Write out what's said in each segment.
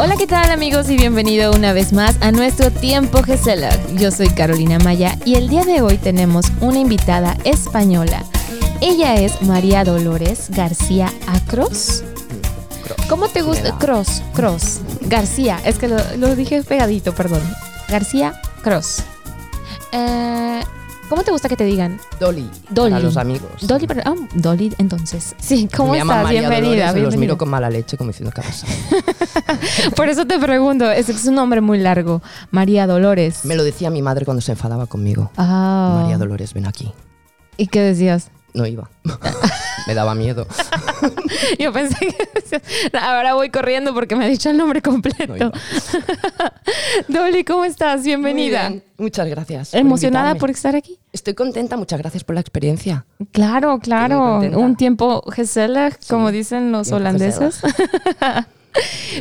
Hola, ¿qué tal amigos? Y bienvenido una vez más a nuestro Tiempo Gesela. Yo soy Carolina Maya y el día de hoy tenemos una invitada española. Ella es María Dolores García Acros. ¿Cómo te gusta? Cross, Cross. García, es que lo, lo dije pegadito, perdón. García Cross. Eh, ¿Cómo te gusta que te digan? Dolly. Dolly. A los amigos. Dolly, pero- ah, Dolly, entonces. Sí, ¿cómo me estás? María Bienvenida, Dolores y los bienvenida. miro con mala leche como diciendo, ¿qué pasa? Por eso te pregunto, es, es un nombre muy largo. María Dolores. Me lo decía mi madre cuando se enfadaba conmigo. Ah. María Dolores, ven aquí. ¿Y qué decías? No iba. me daba miedo. Yo pensé que ahora voy corriendo porque me ha dicho el nombre No completo. iba. Dolly, ¿cómo estás? Muy Bienvenida. bien, Muchas gracias. ¿Emocionada invitarme. por estar aquí? Estoy contenta, muchas gracias por la experiencia. Claro, claro. Un tiempo gezellig, como dicen los tiempo holandeses.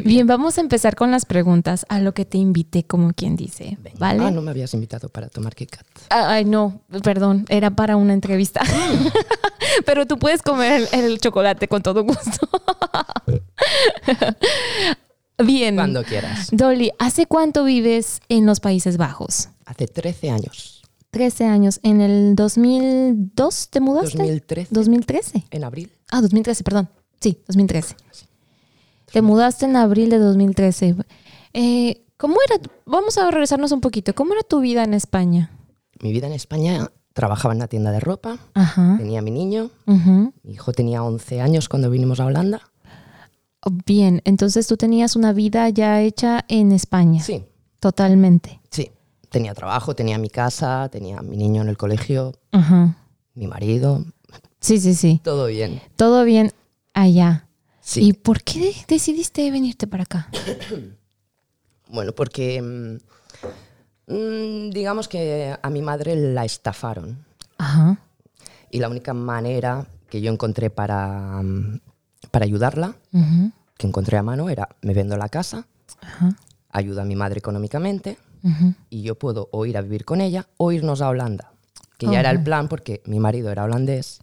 Bien, vamos a empezar con las preguntas a lo que te invité, como quien dice. Venga. ¿Vale? Ah, no me habías invitado para tomar KitKat. Ah, Ay, no, perdón, era para una entrevista. Pero tú puedes comer el, el chocolate con todo gusto. Bien. Cuando quieras. Dolly, ¿hace cuánto vives en los Países Bajos? Hace 13 años. 13 años. ¿En el 2002 te mudaste? 2013. 2013. En abril. Ah, 2013, perdón. Sí, 2013. Te mudaste en abril de 2013. Eh, ¿Cómo era? Vamos a regresarnos un poquito. ¿Cómo era tu vida en España? Mi vida en España, trabajaba en una tienda de ropa, Ajá. tenía a mi niño, mi hijo tenía 11 años cuando vinimos a Holanda. Bien, entonces tú tenías una vida ya hecha en España. Sí, Totalmente. sí. Tenía trabajo, tenía mi casa, tenía a mi niño en el colegio, Ajá. mi marido, Sí, sí, sí. todo bien. Todo bien allá. Sí. ¿Y por qué decidiste venirte para acá? Bueno, porque mm, digamos que a mi madre la estafaron Ajá. y la única manera que yo encontré para, mm, para ayudarla, que encontré a mano, era me vendo la casa, Ajá. ayuda a mi madre económicamente y yo puedo o ir a vivir con ella o irnos a Holanda, que ya era el plan porque mi marido era holandés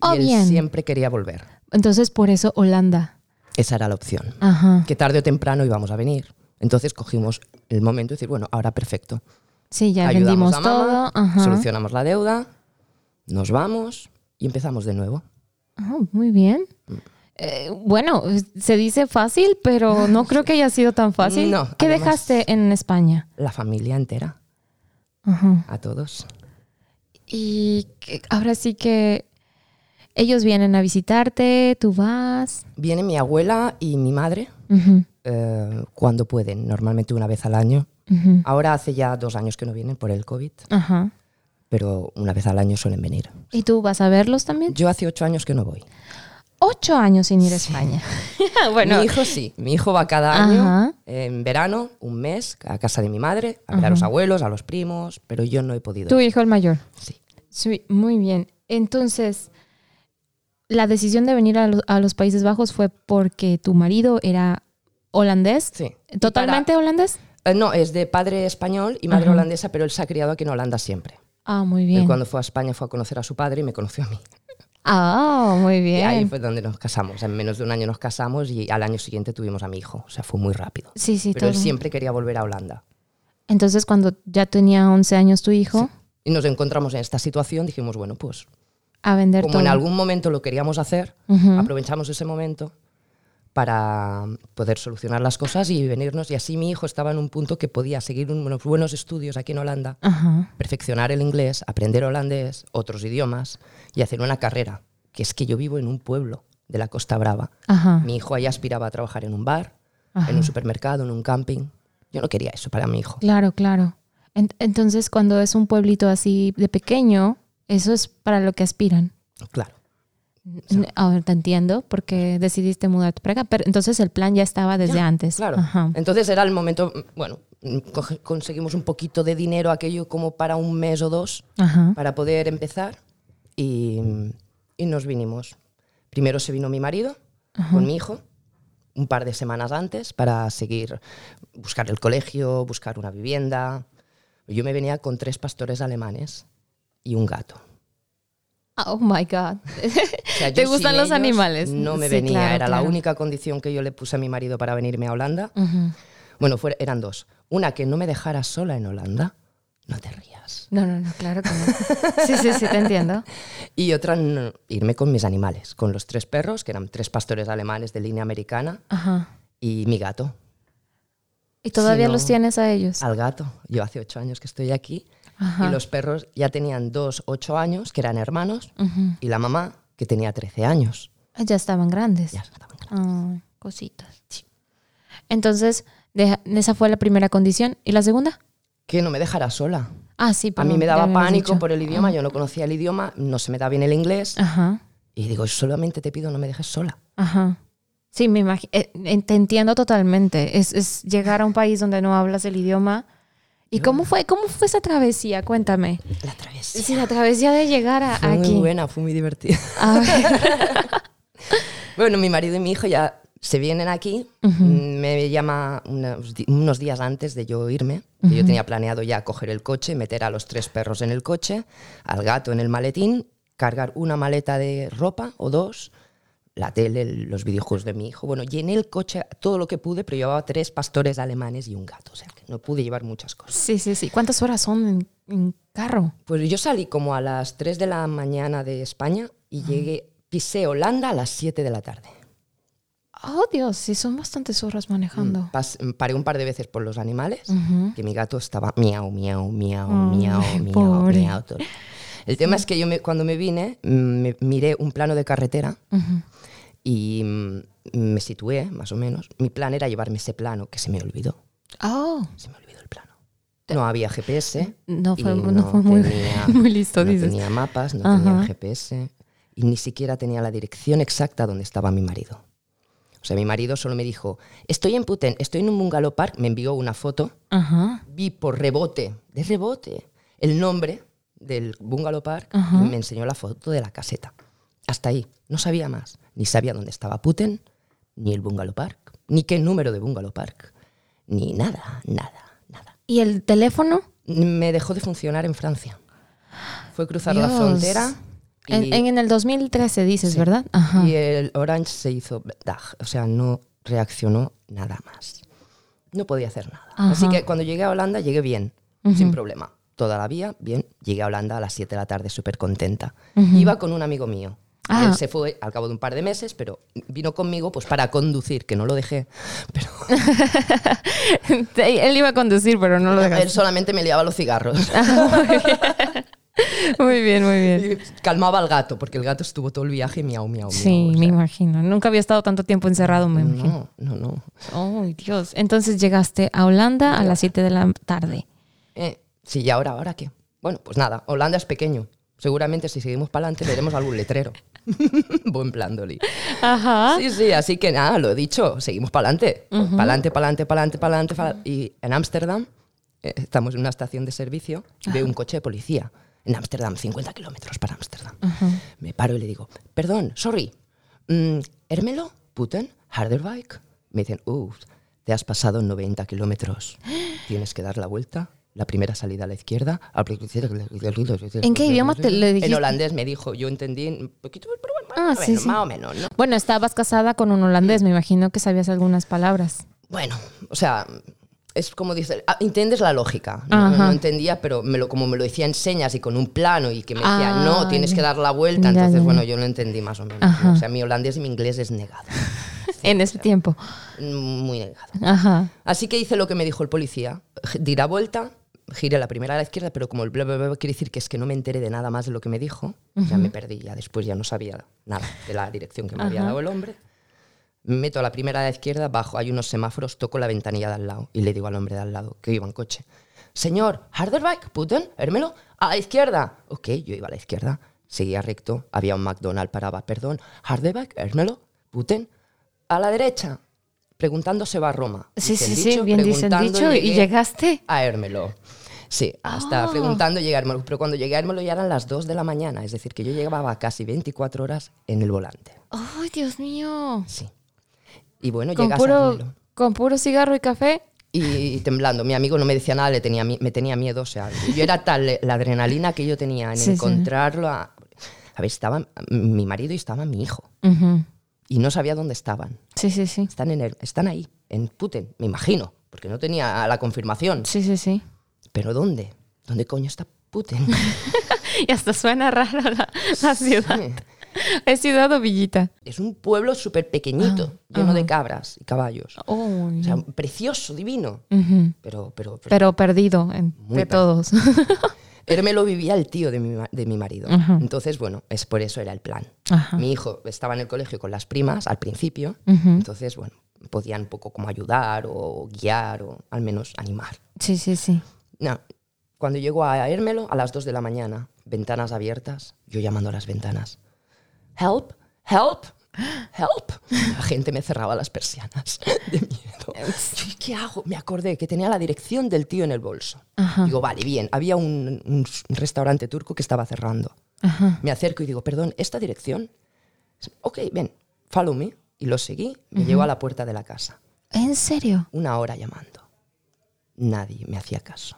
Oh, y él bien. siempre quería volver. Entonces por eso Holanda. Esa era la opción. Ajá. Que tarde o temprano íbamos a venir. Entonces cogimos el momento de decir, bueno, ahora perfecto. Sí, ya Ayudamos vendimos a mamá, todo. Ajá. solucionamos la deuda, nos vamos y empezamos de nuevo. Ah, muy bien. Eh, bueno, se dice fácil, pero no creo que haya sido tan fácil. No, ¿Qué dejaste en España? La familia entera, Ajá. a todos. Y ahora sí que ellos vienen a visitarte, tú vas. Viene mi abuela y mi madre eh, cuando pueden, normalmente una vez al año. Ahora hace ya dos años que no vienen por el COVID, Ajá. pero una vez al año suelen venir. ¿Y tú vas a verlos también? Yo hace ocho años que no voy. Ocho años sin ir a España. bueno, Mi hijo sí, mi hijo va cada año, en verano, un mes, a casa de mi madre, a ver a los abuelos, a los primos, pero yo no he podido. tu hijo el mayor. Sí. Sí, muy bien. Entonces, la decisión de venir a, lo- a los Países Bajos fue porque tu marido era holandés. Sí. ¿Totalmente holandés? eh, no, es de padre español y madre Ajá. holandesa, pero él se ha criado aquí en Holanda siempre. Ah, muy Él bien. cuando fue a España fue a conocer a su padre y me conoció a mí. Ah, muy Y ahí bien. fue donde nos casamos. En menos de un año nos casamos y al año siguiente tuvimos a mi hijo. O sea, fue muy rápido. Sí, sí, Pero él siempre quería volver a Holanda. Entonces, cuando ya tenía 11 años tu hijo, Y nos encontramos en esta situación, dijimos, bueno, pues a vender como todo. en algún momento lo queríamos hacer, aprovechamos ese momento para poder solucionar las cosas y venirnos. Y así mi hijo estaba en un punto que podía seguir unos buenos estudios aquí en Holanda, perfeccionar el inglés, aprender holandés, otros idiomas y hacer una carrera. Que es que yo vivo en un pueblo de la Costa Brava. Mi hijo ahí aspiraba a trabajar en un bar, en un supermercado, en un camping. Yo no quería eso para mi hijo. Claro, claro. En- entonces, cuando es un pueblito así de pequeño, eso es para lo que aspiran. Claro. Ahora te entiendo porque decidiste mudarte para acá, pero entonces el plan ya estaba desde Ya, antes. Claro. Ajá. Entonces era el momento, bueno, coge- conseguimos un poquito de dinero, aquello como para un mes o dos, Ajá. para poder empezar y, y nos vinimos. Primero se vino mi marido con mi hijo, un par de semanas antes, para seguir, buscar el colegio, buscar una vivienda. Yo me venía con tres pastores alemanes y un gato. Oh my God. O sea, ¿Te gustan los animales? No me Sí, venía, claro, era la claro. única condición que yo le puse a mi marido para venirme a Holanda. Ujú. Bueno, fue- eran dos. Una, que no me dejara sola en Holanda. No te rías. No, no, no, claro que no. Sí, sí, sí, te entiendo. Y otra, no, irme con mis animales, con los tres perros, que eran tres pastores alemanes de línea americana, Ajá. y mi gato. ¿Y todavía no- los tienes a ellos? Al gato. Yo hace ocho años que estoy aquí. Ajá. Y los perros ya tenían dos, ocho años, que eran hermanos, Ujú. y la mamá, que tenía 13 años. Ah, Ya estaban grandes. Ya estaban grandes. Ay, cositas. Entonces, deja- esa fue la primera condición. ¿Y la segunda? Que no me dejara sola. Ah, sí, A mí me daba pánico por el idioma, yo no conocía el idioma, no se me da bien el inglés. Ajá, Y digo, solamente te pido no me dejes sola. ajá. Sí, me imagi- eh, eh, te entiendo totalmente. Es, es llegar a un país donde no hablas el idioma. ¿Y cómo fue, cómo fue esa travesía? Cuéntame. La travesía. Sí, la travesía de llegar a, Fue aquí. muy buena, fue muy divertida. A ver. Bueno, mi marido y mi hijo ya se vienen aquí. Me llama unos, di- unos días antes de yo irme. que Yo tenía planeado ya coger el coche, meter a los tres perros en el coche, al gato en el maletín, cargar una maleta de ropa o dos, la tele, el- los videojuegos de mi hijo. Bueno, llené el coche todo lo que pude, pero llevaba tres pastores alemanes y un gato. O sea, que no pude llevar muchas cosas. Sí, sí, sí. ¿Cuántas horas son en, en carro? Pues yo salí como a las 3 de la mañana de España y llegué, pisé Holanda a las 7 de la tarde. Oh, Dios, sí, son bastantes horas manejando. Pas- paré un par de veces por los animales, Ujú. que mi gato estaba miau, miau, miau, Ay, miau, miau, miau. todo. El tema es que yo me- cuando me vine, mm, me miré un plano de carretera. Y mm, me situé, más o menos. Mi plan era llevarme ese plano, que se me olvidó. Oh, Se me olvidó el plano. No había GPS. no fue, no fue muy, tenía- muy listo, no dices. tenía mapas, no Ajá. tenía GPS y ni siquiera tenía la dirección exacta donde estaba mi marido. O sea, mi marido solo me dijo, estoy en Puten, estoy en un bungalow park, me envió una foto, Ajá. vi por rebote, de rebote, el nombre del bungalow park Ajá. y me enseñó la foto de la caseta. Hasta ahí, no sabía más, ni sabía dónde estaba Puten, ni el bungalow park, ni qué número de bungalow park, ni nada, nada, nada ¿Y el teléfono? me dejó de funcionar en Francia. Fue cruzar la Dios. frontera y, En, en- el 2013 dices, ¿verdad? Ajá. y el Orange se hizo, o sea, no reaccionó nada más. No podía hacer nada. Así Ajá. que cuando llegué a Holanda llegué bien, sin problema. Toda la vía, bien. Llegué a Holanda a las 7 de la tarde súper contenta. Iba con un amigo mío. Ah. Él se fue al cabo de un par de meses, pero vino conmigo pues para conducir, que no lo dejé. Pero Él iba a conducir, pero no lo él dejaste. solamente me liaba los cigarros. Muy bien, muy bien. Y calmaba al gato, porque el gato estuvo todo el viaje miau, miau, miau. Sí, o me imagino. Nunca había estado tanto tiempo encerrado, me imagino. No, no, no. Oh, Dios. Entonces llegaste a Holanda a las 7 de la tarde. Eh, sí, ¿y ahora, ahora qué? Bueno, pues nada, Holanda es pequeño. Seguramente si seguimos para adelante veremos algún letrero. Buen plan, Dolly. Ajá. Sí, sí, así que nada, lo he dicho, seguimos para adelante. Para adelante, para adelante, para adelante, para adelante. Y en Ámsterdam, eh, estamos en una estación de servicio, y veo un coche de policía. En Ámsterdam, 50 kilómetros para Ámsterdam. Me paro y le digo, perdón, sorry, mm, ¿Hermelo? ¿Puten? ¿Harderbike? Me dicen, uff, te has pasado 90 kilómetros. Tienes que dar la vuelta. La primera salida a la izquierda. ¿En qué idioma te le dijiste? En holandés me dijo, yo entendí un poquito, pero bueno, Ah, más, o sí, menos, sí. más o menos, ¿no? Bueno, estabas casada con un holandés, me imagino que sabías algunas palabras. Bueno, o sea, es como dice, ah, entiendes la lógica. No, entendía, pero me lo, como me lo decía en señas y con un plano y que me decía, Ah, no, tienes que dar la vuelta. Ya, Entonces, ya, bueno, yo lo entendí más o menos. O sea, mi holandés y mi inglés es negado. En ese tiempo. Muy negado. Ajá. Así que hice lo que me dijo el policía. Di la vuelta, giré la primera a la izquierda, pero como el bla, bla, bla, quiere decir que es que no me enteré de nada más de lo que me dijo, ya me perdí. Ya después ya no sabía nada de la dirección que me había dado el hombre. Me meto a la primera a la izquierda, bajo, hay unos semáforos, toco la ventanilla de al lado y le digo al hombre de al lado, que iba en coche, Señor, Harderbike, Puten, Hermelo, a la izquierda. Ok, yo iba a la izquierda, seguía recto, había un McDonald's, paraba, perdón, Harderbike, Hermelo, Puten, a la derecha. Preguntando se va a Roma. Sí, sí, sí, bien dice el preguntando dicho. ¿Y llegaste? A Hermelo. Sí, hasta Ah. preguntando llegué a. Pero cuando llegué a Hermelo ya eran las 2 de la mañana. Es decir, que yo llevaba casi 24 horas en el volante. ¡Ay, Dios mío! Sí. Y bueno, Con llegas a puro, Hermelo. con puro cigarro y café. Y temblando. Mi amigo no me decía nada, le tenía, me tenía miedo. O sea, yo era tal la adrenalina que yo tenía en Sí, encontrarlo. a- A ver, estaba mi marido y estaba mi hijo. Ujú. Y no sabía dónde estaban. Sí, sí, sí. Están, en el- están ahí, en Putin, me imagino, porque no tenía la confirmación. Sí, sí, sí. ¿Pero dónde? ¿Dónde coño está Putin? Y hasta suena raro la, la ciudad. ¿Es ciudad o villita? es un pueblo súper pequeñito, lleno de cabras y caballos. O sea, precioso, divino. Pero, pero, pero Pero perdido entre todos. Lo vivía el tío de mi, de mi marido. Entonces, bueno, es por eso era el plan. Ajá. Mi hijo estaba en el colegio con las primas al principio. Entonces, bueno, podían un poco como ayudar o guiar o al menos animar. Sí, sí, sí. No, cuando llegó a Hérmelo a las 2 de la mañana, ventanas abiertas, yo llamando a las ventanas. Help, help, help. La gente me cerraba las persianas de miedo. Yo, ¿Qué hago? Me acordé que tenía la dirección del tío en el bolso. Ajá. Digo, vale, bien. Había un, restaurante turco que estaba cerrando. Ajá. Me acerco y digo, perdón, ¿esta dirección? Ok, ven, follow me. Y lo seguí, me llevo a la puerta de la casa. ¿En serio? Una hora llamando. Nadie me hacía caso.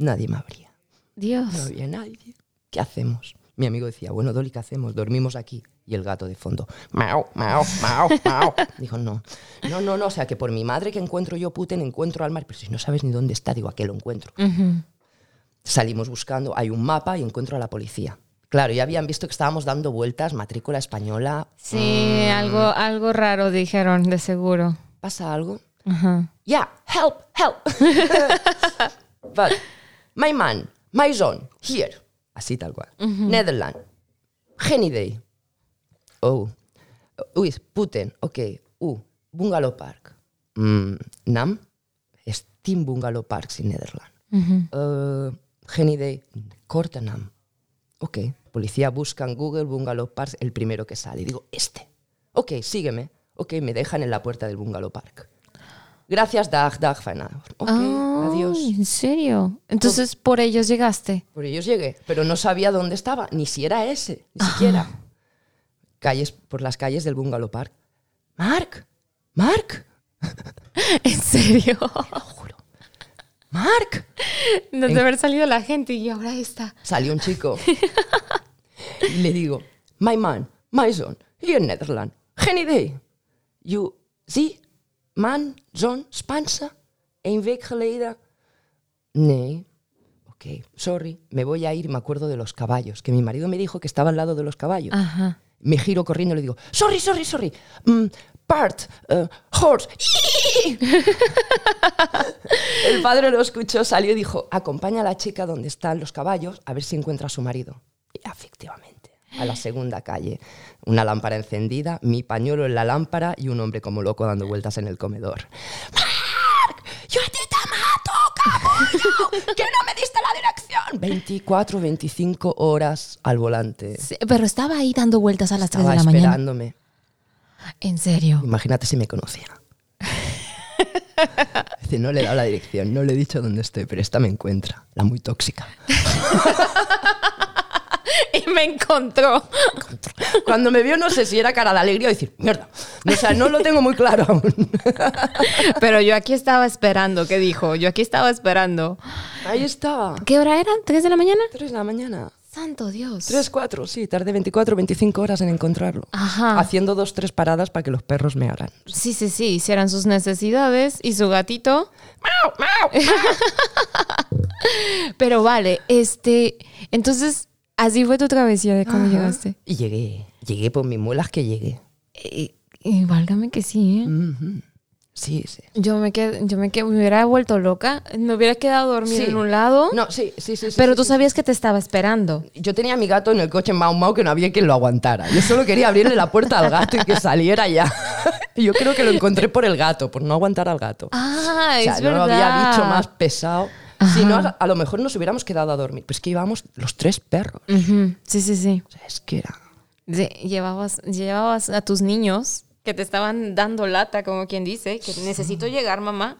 Nadie me abría. Dios. No había nadie. ¿Qué hacemos? Mi amigo decía, bueno, Dolly, ¿qué hacemos? Dormimos aquí. Y el gato de fondo, mao, mao, mao, mao. Dijo, no, no, no, no, o sea, que por mi madre que encuentro yo Putin, encuentro al mar, pero si no sabes ni dónde está, digo, ¿a qué lo encuentro? Salimos buscando, hay un mapa y encuentro a la policía. Claro, ya habían visto que estábamos dando vueltas, matrícula española. Sí, algo, algo raro dijeron, de seguro. ¿Pasa algo? Ajá. Yeah, help, help. But my man, my son, here. Así tal cual. Netherlands. Holiday. Oh. Uy, Putin. Ok. Uh, Bungalow Park. Mm, Nam. Steam Bungalow Parks in Netherlands. Uh, Holiday. Kortenam. Ok. Policía busca en Google Bungalow Parks el primero que sale. Y digo, este. Ok, sígueme. Ok, me dejan en la puerta del Bungalow Park. Gracias, Dag, Dag, Fana. Ok, Ay, adiós. ¿En serio? Entonces por ellos llegaste. Por ellos llegué, pero no sabía dónde estaba, ni si era ese, ni siquiera. Calles, por las calles del Bungalow Park. Mark, Mark, ¿En serio? lo juro. Mark. No debe haber salido la gente y ahora está. Salió un chico y le digo, my man, my son, here in Netherlands, geen idee. You, zie, man, zoon, Spaanse, een week geleden. Nee. Ok, sorry, me voy a ir, me acuerdo de los caballos, que mi marido me dijo que estaba al lado de los caballos. Ajá. Me giro corriendo y le digo, sorry, sorry, sorry. Mm, part, uh, horse. El padre lo escuchó, salió y dijo, acompaña a la chica donde están los caballos a ver si encuentra a su marido. Y efectivamente, a la segunda calle, una lámpara encendida, mi pañuelo en la lámpara y un hombre como loco dando vueltas en el comedor. ¡Mark! ¡Yo a ti te mato, capullo! ¡Que no me diste la dirección! 24, 25 horas al volante. Sí, pero estaba ahí dando vueltas a las 3 Estaba de la mañana. esperándome. ¿En serio? Imagínate si me conocía. Dice, no le he dado la dirección, no le he dicho dónde estoy, pero esta me encuentra, la muy tóxica. Y me encontró. Cuando me vio, no sé si era cara de alegría o decir, mierda. O sea, no lo tengo muy claro aún. Pero yo aquí estaba esperando, ¿qué dijo? Yo aquí estaba esperando. Ahí estaba. ¿Qué hora era? ¿3 de la mañana? 3 de la mañana. Santo Dios. 3, 4, sí, tardé 24, 25 horas en encontrarlo. Ajá. Haciendo dos, tres paradas para que los perros me hagan. Sí, sí, sí, hicieran sus necesidades y su gatito. ¡Mau, mau! Pero vale, este, entonces, así fue tu travesía de cuando llegaste. Y llegué, llegué por mis muelas que llegué. Y, y válgame que sí, ¿eh? Ujú. Sí, sí. Yo me quedé, yo me quedé, me hubiera vuelto loca, me hubiera quedado dormida Sí. en un lado, No, sí, sí, sí. sí, pero sí, tú sí. sabías que te estaba esperando. Yo tenía a mi gato en el coche en Mau Mau que no había quien lo aguantara. Yo solo quería abrirle la puerta al gato y que saliera ya. Y yo creo que lo encontré por el gato, por no aguantar al gato. Ah, o sea, es no verdad. había bicho más pesado. Ajá. Si no, a lo mejor nos hubiéramos quedado a dormir. Pues que íbamos los tres perros. Sí, sí, sí. O sea, es que era... Sí, Llevabas, llevabas a tus niños que te estaban dando lata, como quien dice, que necesito llegar, mamá.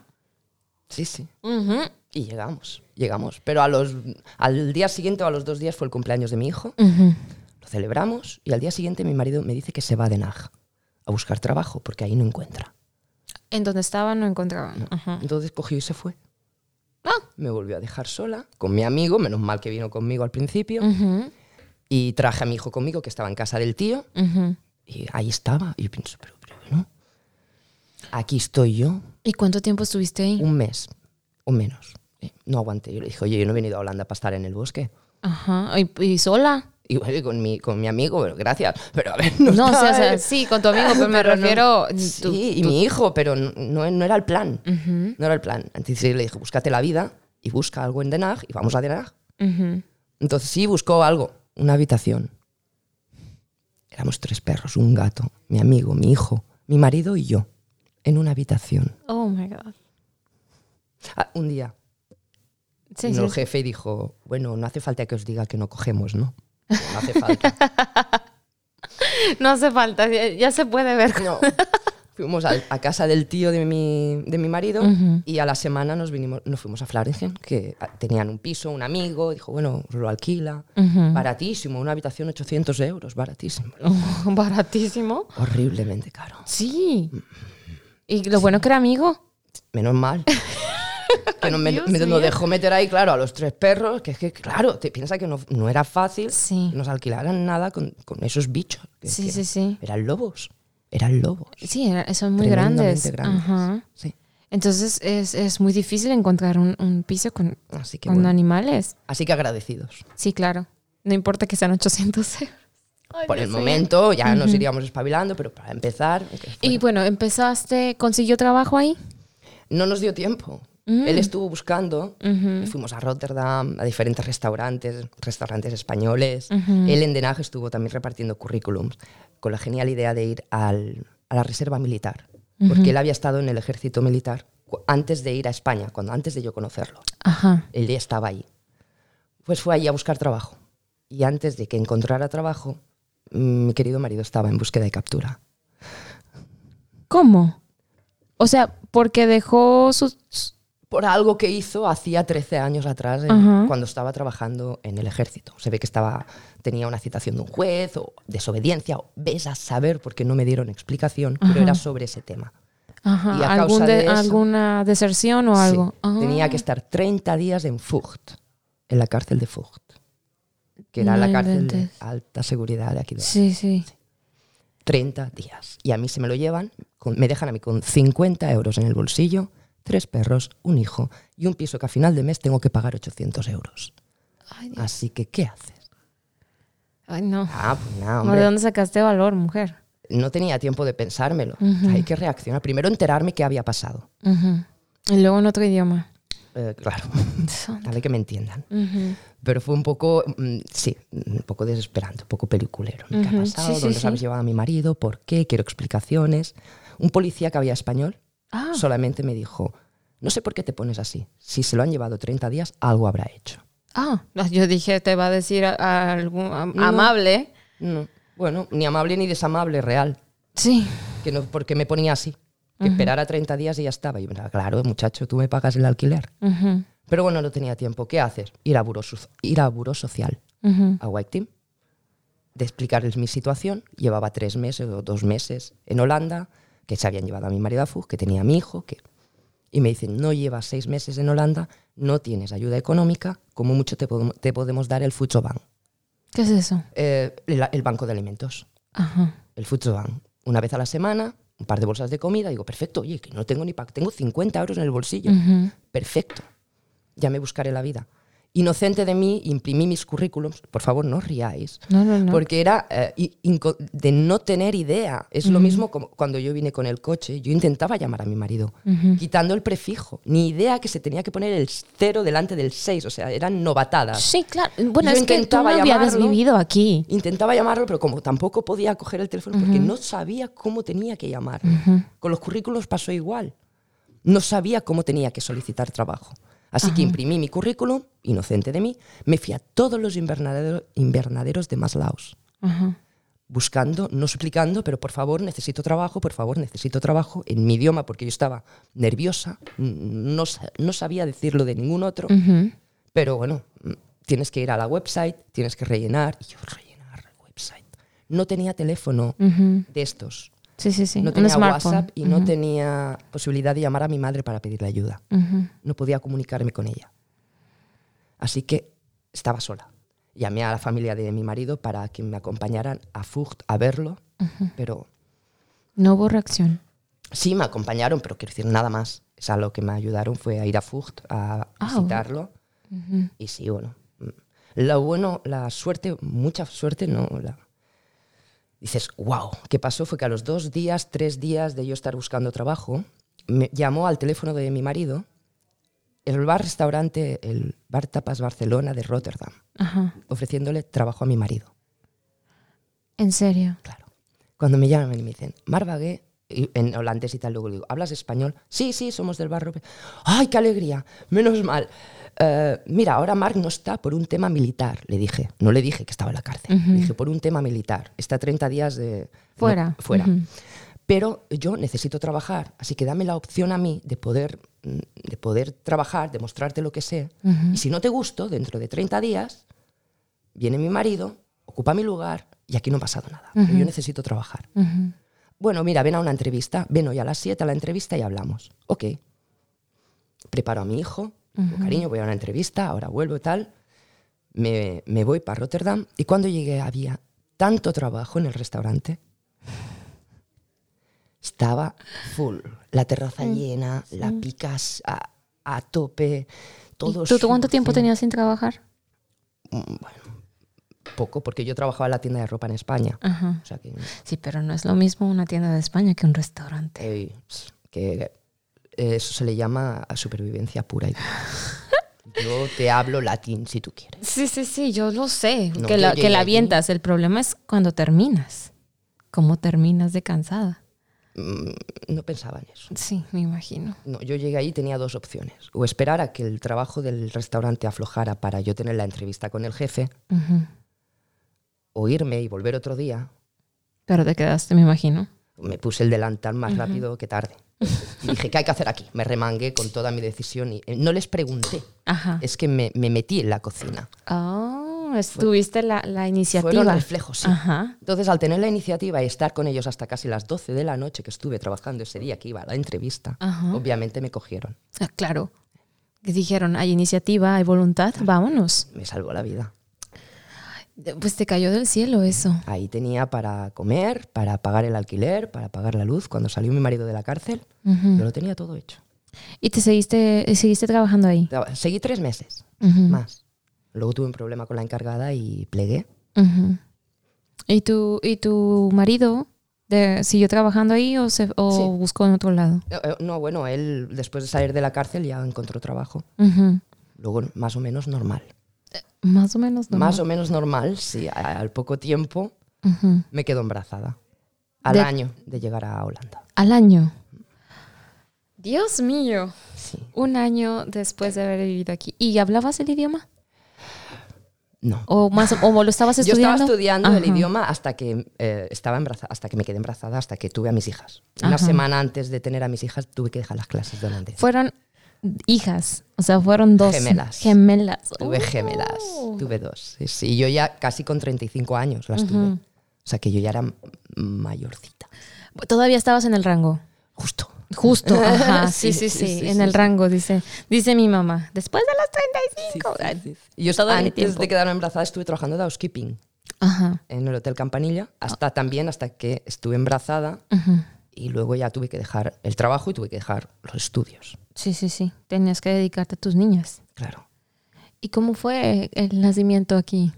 Sí, sí. Y llegamos, llegamos. Pero a los, al día siguiente o a los dos días fue el cumpleaños de mi hijo. Lo celebramos y al día siguiente mi marido me dice que se va de Naj a buscar trabajo porque ahí no encuentra. En donde estaba no encontraban. Ajá. Entonces cogió y se fue. Ah. Me volvió a dejar sola con mi amigo, menos mal que vino conmigo al principio. Y traje a mi hijo conmigo, que estaba en casa del tío, y ahí estaba. Y yo pienso, pero, pero bueno, aquí estoy yo, ¿Y cuánto tiempo estuviste ahí? un mes o menos. No aguanté. Yo le dije, oye, yo no he venido a Holanda para estar en el bosque. Ajá. ¿Y, y sola? Y bueno, con mi, con mi amigo, pero gracias. Pero a ver, no, No, o sea, o sea, sí, con tu amigo, pero me Pero no. refiero... Sí, y mi hijo, pero no, no, era el plan. Ujú, No era el plan. Entonces le dije, búscate la vida y busca algo en Den Haag y vamos a Den Haag. ujú. Entonces sí, buscó algo, una habitación. Éramos tres perros, un gato, mi amigo, mi hijo, mi marido y yo, en una habitación. Oh, my God. Ah, un día Sí, vino sí, el jefe dijo, bueno, no hace falta que os diga que no cogemos, ¿no? No hace falta. No hace falta, ya, ya se puede ver. No. Fuimos a, casa del tío de mi, de mi marido y a la semana nos, vinimos, nos fuimos a Flaringen, que tenían un piso, un amigo, dijo, bueno, lo alquila. Baratísimo, una habitación 800 euros, baratísimo. Baratísimo. Horriblemente caro. Sí. Y lo bueno que era amigo. Menos mal. que no me, Dios me- nos mío. dejó meter ahí, claro, a los tres perros, que es que, claro, te piensas que no, no era fácil Sí. que nos alquilaran nada con, con esos bichos. que es Sí, que sí, sí. Eran lobos, eran lobos. Sí, era- son muy grandes. grandes. Ajá. Sí. Entonces es, es muy difícil encontrar un, un piso con, Así que, con bueno. animales. Así que agradecidos. Sí, claro. No importa que sean 800 euros. Ay, Por el momento ya nos iríamos espabilando, pero para empezar, Y bueno, empezaste, ¿consiguió trabajo ahí? no nos dio tiempo. Mm. Él estuvo buscando, fuimos a Rotterdam, a diferentes restaurantes, restaurantes españoles. Ujú. Él en Den Haag estuvo también repartiendo currículums, con la genial idea de ir al- a la reserva militar, porque él había estado en el ejército militar antes de ir a España, cuando antes de yo conocerlo. Ajá. Él ya estaba ahí. Pues fue allí a buscar trabajo. Y antes de que encontrara trabajo, mm, mi querido marido estaba en búsqueda de captura. ¿Cómo? O sea, porque dejó sus... por algo que hizo hacía 13 años atrás, en- cuando estaba trabajando en el ejército. Se ve que estaba, tenía una citación de un juez o desobediencia, o ves a saber porque no me dieron explicación, pero era sobre ese tema. Ajá. Y a ¿Algún causa de- de eso- ¿Alguna deserción o Sí, algo? Ah. Tenía que estar 30 días en Fucht, en la cárcel de Fucht, que era No la cárcel de alta seguridad de aquí de Sí, sí. 30 días. Y a mí se me lo llevan, con- me dejan a mí con 50 euros en el bolsillo, tres perros, un hijo y un piso que a final de mes tengo que pagar 800 euros. Ay. Así que, ¿qué haces? Ay, no. Ah, pues nada, ¿De dónde sacaste valor, mujer? No tenía tiempo de pensármelo. Hay que reaccionar. Primero enterarme qué había pasado. Ujú. Y luego en otro idioma. Eh, claro, ver que me entiendan. Pero fue un poco, mm, sí, un poco desesperante, un poco peliculero. ¿Qué ha pasado? sí, sí, ¿Dónde sí. habéis llevado a mi marido? ¿Por qué? Quiero explicaciones. Un policía que había español Ah, solamente me dijo, no sé por qué te pones así. Si se lo han llevado 30 días, algo habrá hecho. ah, yo dije, te va a decir a- a algún am- amable. No, bueno, ni amable ni desamable, real. Sí. Que no, porque me ponía así. Que esperara 30 días y ya estaba. Y yo, claro, muchacho, tú me pagas el alquiler. Pero bueno, no tenía tiempo. ¿Qué haces? Ir a Buró, Soc- ir a buró Social, a White Team, de explicarles mi situación. Llevaba tres meses o dos meses en Holanda, que se habían llevado a mi marido a Fug, que tenía a mi hijo, que... Y me dicen, no llevas seis meses en Holanda, no tienes ayuda económica, como mucho te, podemos- te podemos dar el Futsobank, ¿Qué es eso? eh, el, el banco de alimentos. Ajá. el Futsobank. Una vez a la semana, un par de bolsas de comida, digo, perfecto, oye, que no tengo ni pack, tengo 50 euros en el bolsillo. Perfecto, ya me buscaré la vida. Inocente de mí, imprimí mis currículums, por favor, no os riáis, No, no, no. porque era eh, de no tener idea. Es lo mismo como cuando yo vine con el coche, yo intentaba llamar a mi marido, quitando el prefijo, ni idea que se tenía que poner el cero delante del 6, o sea, eran novatadas. Sí, claro. Bueno, Yo es que tú no intentaba habías vivido aquí. Intentaba llamarlo, pero como tampoco podía coger el teléfono porque no sabía cómo tenía que llamar. Con los currículos pasó igual. No sabía cómo tenía que solicitar trabajo. Así que imprimí mi currículum, inocente de mí, me fui a todos los invernadero- invernaderos de Maslaus, Ajá. buscando, no suplicando, pero por favor necesito trabajo, por favor necesito trabajo en mi idioma porque yo estaba nerviosa, no, no sabía decirlo de ningún otro. Pero bueno, mm, tienes que ir a la website, tienes que rellenar. Y yo, rellenar la website. No tenía teléfono de estos. Sí, sí, sí. No tenía. WhatsApp y no tenía posibilidad de llamar a mi madre para pedirle ayuda. No podía comunicarme con ella. Así que estaba sola. Llamé a la familia de mi marido para que me acompañaran a Fucht a verlo, pero No hubo reacción. sí me acompañaron, pero quiero decir nada más. O sea, lo que me ayudaron fue a ir a Fucht a Ah, visitarlo. Y sí, bueno. mm, Lo bueno, la suerte, mucha suerte, no. La... Dices, wow, ¿qué pasó? Fue que a los dos días, tres días de yo estar buscando trabajo, me llamó al teléfono de mi marido el bar-restaurante, el Bar Tapas Barcelona de Rotterdam, Ajá. ofreciéndole trabajo a mi marido. En serio. Claro. Cuando me llaman y me dicen, Marbagué, en holandés y tal, luego le digo, ¿hablas español? Sí, sí, somos del barrio. ¡Ay, qué alegría! Menos mal. Eh, mira, ahora Marc no está por un tema militar, le dije. No le dije que estaba en la cárcel. Le dije, por un tema militar. Está 30 días de... Fuera. no, fuera. Pero yo necesito trabajar, así que dame la opción a mí de poder, de poder trabajar, de mostrarte lo que sé. Y si no te gusto, dentro de 30 días, viene mi marido, ocupa mi lugar y aquí no ha pasado nada. Pero yo necesito trabajar. Bueno, mira, ven a una entrevista, ven hoy a las 7 a la entrevista y hablamos. Ok. Preparo a mi hijo, digo, cariño, voy a una entrevista, ahora vuelvo y tal. Me, me voy para Rotterdam y cuando llegué había tanto trabajo en el restaurante. Estaba full. La terraza llena, la picas a, a tope, todo ¿Y tú, tú cuánto tiempo tenías sin trabajar? Poco, porque yo trabajaba en la tienda de ropa en España. Ajá. O sea que Sí, pero no es lo mismo una tienda de España que un restaurante. Que eso se le llama a supervivencia pura y. Yo te hablo latín si tú quieres. Sí, sí, sí, yo lo sé. No, que la, que la avientas. El problema es cuando terminas. ¿Cómo terminas de cansada? Mm, No pensaba en eso. Sí, me imagino. No, yo llegué ahí y tenía dos opciones. O esperar a que el trabajo del restaurante aflojara para yo tener la entrevista con el jefe, o irme y volver otro día. Pero te quedaste, me imagino. Me puse el delantal más rápido que tarde. Y dije, ¿qué hay que hacer aquí? Me remangué con toda mi decisión y eh, no les pregunté. Ajá. Es que me, me metí en la cocina. Ah, estuviste la, la iniciativa. Fueron reflejos, sí. Ajá. Entonces, al tener la iniciativa y estar con ellos hasta casi las 12 de la noche que estuve trabajando ese día que iba a la entrevista, Ajá. obviamente me cogieron. Ah, claro. Dijeron, hay iniciativa, hay voluntad, vámonos. Me salvó la vida. Pues te cayó del cielo eso. Ahí tenía para comer, para pagar el alquiler, para pagar la luz. Cuando salió mi marido de la cárcel, Ujú. yo lo tenía todo hecho. Y te seguiste, seguiste trabajando ahí. Seguí tres meses Ujú. más. Luego tuve un problema con la encargada y plegué. Ujú. ¿Y tu, y tu marido de- siguió trabajando ahí o, se, o Sí. buscó en otro lado? Eh, eh, No, bueno, él después de salir de la cárcel ya encontró trabajo. Luego más o menos normal. Más o menos, ¿no? Más o menos normal, sí. Al poco tiempo me quedo embarazada. Al De- año de llegar a Holanda. Al año. Dios mío. Sí. Un año después de haber vivido aquí. ¿Y hablabas el idioma? No. ¿O, más, o lo estabas Yo estudiando? estaba estudiando el idioma hasta que eh, estaba embarazada, hasta que me quedé embarazada, hasta que tuve a mis hijas. Una semana antes de tener a mis hijas tuve que dejar las clases de holandés. Fueron hijas, o sea, fueron dos. Gemelas. Gemelas. tuve Oh. gemelas, tuve dos. Sí, sí, yo ya casi con 35 años las tuve. O sea que yo ya era mayorcita. Todavía estabas en el rango. Justo. Justo, ajá, sí, Sí, sí, en el rango, dice, dice mi mamá. Después de los 35. Sí, Ay, sí, sí. Y yo el antes de quedarme embarazada estuve trabajando de housekeeping en el Hotel Campanilla, hasta también hasta que estuve embarazada. Y luego ya tuve que dejar el trabajo y tuve que dejar los estudios. Sí, sí, sí. Tenías que dedicarte a tus niñas. Claro. ¿Y cómo fue el nacimiento aquí?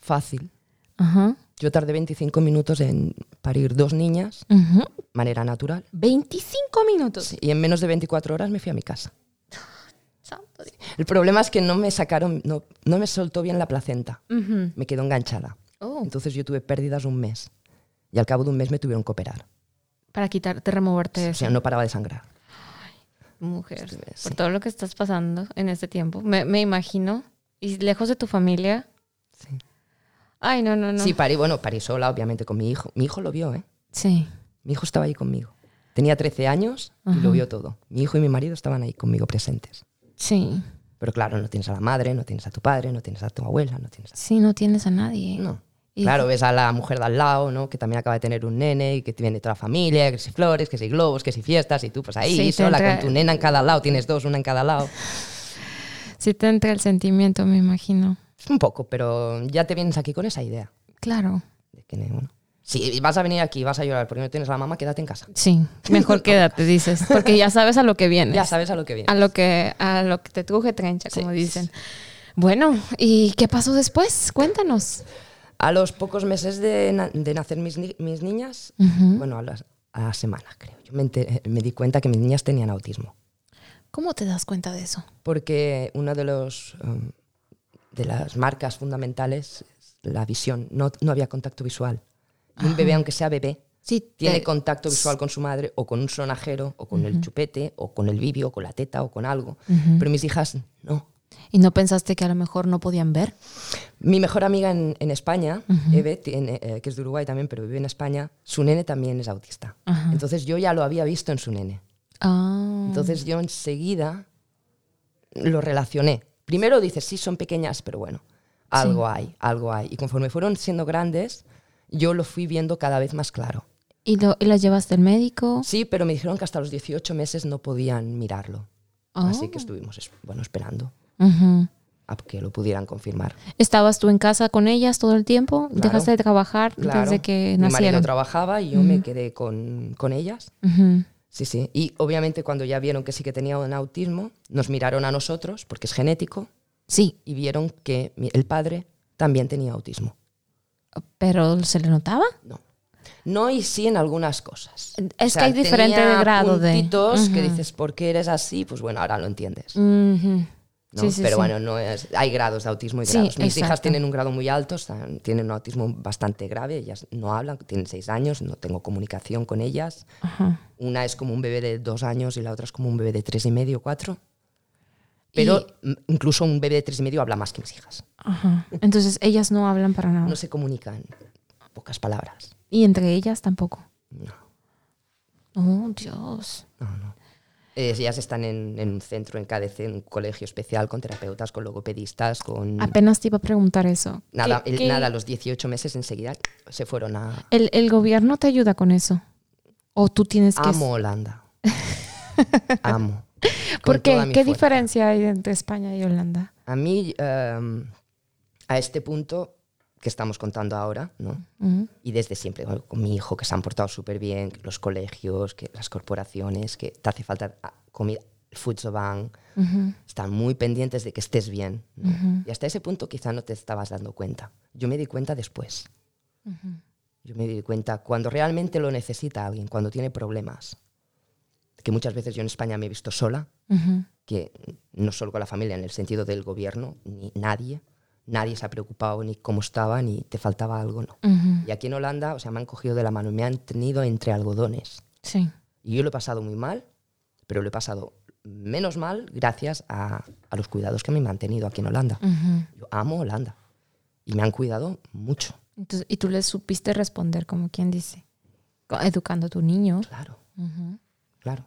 Fácil. Ajá. Yo tardé 25 minutos en parir dos niñas, Ujú. manera natural. 25 minutos. Y en menos de 24 horas me fui a mi casa. El problema es que no me sacaron, no, no me soltó bien la placenta. Me quedó enganchada. Oh, Entonces yo tuve pérdidas un mes. Y al cabo de un mes me tuvieron que operar. Para quitarte, removerte O eso. sea, no paraba de sangrar. Mujer, Sí. por todo lo que estás pasando en este tiempo, me, me imagino, y lejos de tu familia. Sí. Ay, no, no, no. Sí, parí, bueno, parí sola, obviamente, con mi hijo. Mi hijo lo vio, ¿eh? Sí. Mi hijo estaba ahí conmigo. Tenía 13 años y Ajá. lo vio todo. Mi hijo y mi marido estaban ahí conmigo presentes. Sí. Pero claro, no tienes a la madre, no tienes a tu padre, no tienes a tu abuela, no tienes a... Sí, no tienes a nadie. No. Y- Claro, ves a la mujer de al lado, ¿no? Que también acaba de tener un nene y que viene toda la familia, que si flores, que si globos, que si fiestas, y tú pues ahí Sí, sola entra- con tu nena en cada lado, tienes dos, una en cada lado. Sí te entra el sentimiento, me imagino. Un poco, pero ya te vienes aquí con esa idea. Claro. De que, bueno, si vas a venir aquí vas a llorar porque no tienes a la mamá, quédate en casa. Sí, mejor quédate, dices, porque ya sabes a lo que vienes. Ya sabes a lo que viene. A lo que, a lo que te truje trencha, como dicen. Bueno, ¿y qué pasó después? Cuéntanos. A los pocos meses de, na- de nacer mis, ni- mis niñas, bueno, a, las- a la semana creo, yo me, ente- me di cuenta que mis niñas tenían autismo. ¿Cómo te das cuenta de eso? Porque una de, los, um, de las marcas fundamentales es la visión. No, no había contacto visual. Un bebé, aunque sea bebé, Sí, tiene te- contacto visual con su madre o con un sonajero o con el chupete o con el bibio o con la teta o con algo. Pero mis hijas no. ¿Y no pensaste que a lo mejor no podían ver? Mi mejor amiga en, en España, Eve, tiene, eh, que es de Uruguay también, pero vive en España, su nene también es autista. Ajá. Entonces yo ya lo había visto en su nene. Ah. Entonces yo enseguida lo relacioné. Primero dices, sí, son pequeñas, pero bueno, algo hay, algo hay. Y conforme fueron siendo grandes, yo lo fui viendo cada vez más claro. ¿Y, lo, ¿Y las llevaste al médico? Sí, pero me dijeron que hasta los 18 meses no podían mirarlo. Así Oh. que estuvimos es- bueno, esperando A que lo pudieran confirmar. ¿Estabas tú en casa con ellas todo el tiempo? Claro. ¿Dejaste de trabajar Claro, desde que mi marido nacieron? trabajaba y yo me quedé con, con ellas. Sí, sí. Y obviamente cuando ya vieron que sí que tenía un autismo, nos miraron a nosotros, porque es genético, Sí, y vieron que el padre también tenía autismo. pero ¿se le notaba? No. No y sí en algunas cosas. Es que hay diferente tenía grado de- puntitos que Ujú. dices, ¿por qué eres así? Pues bueno, ahora lo entiendes. Ujú. ¿No? Sí, sí, Pero sí. bueno, no es, hay grados de autismo y grados. Mis hijas exacto. tienen un grado muy alto, están- tienen un autismo bastante grave, ellas no hablan, tienen seis años, no tengo comunicación con ellas. Ajá. Una es como un bebé de dos años y la otra es como un bebé de tres y medio, cuatro. Pero mm, incluso un bebé de tres y medio habla más que mis hijas. Ajá. Entonces ellas no hablan para nada. No se comunican pocas palabras. Y entre ellas tampoco. No, Oh, Dios. no, no. Eh, ellas están en, en un centro, en KDC, en un colegio especial con terapeutas, con logopedistas, con... Apenas te iba a preguntar eso. Nada, ¿Qué- el- qué- nada, a los 18 meses enseguida se fueron a... el, el gobierno te ayuda con eso? ¿O tú tienes que...? Amo Holanda. Amo. ¿Por qué? ¿Qué fuerza. diferencia hay entre España y Holanda? A mí, em, a este punto que estamos contando ahora, ¿no? Ujú. Y desde siempre, bueno, con mi hijo, que se han portado súper bien, que los colegios, que las corporaciones, que te hace falta ah, comida, el Futsobank, Ujú. están muy pendientes de que estés bien. ¿no? Y hasta ese punto quizá no te estabas dando cuenta. Yo me di cuenta después. Yo me di cuenta cuando realmente lo necesita alguien, cuando tiene problemas. Que muchas veces yo en España me he visto sola, que no solo con la familia, en el sentido del gobierno, ni nadie, nadie se ha preocupado ni cómo estaba, ni te faltaba algo, no. Y aquí en Holanda, o sea, me han cogido de la mano y me han tenido entre algodones. Sí. Y yo lo he pasado muy mal, pero lo he pasado menos mal gracias a, a los cuidados que me han mantenido aquí en Holanda. Yo amo Holanda y me han cuidado mucho, Entonces, y tú le supiste responder, como quien dice, educando a tu niño. claro, claro.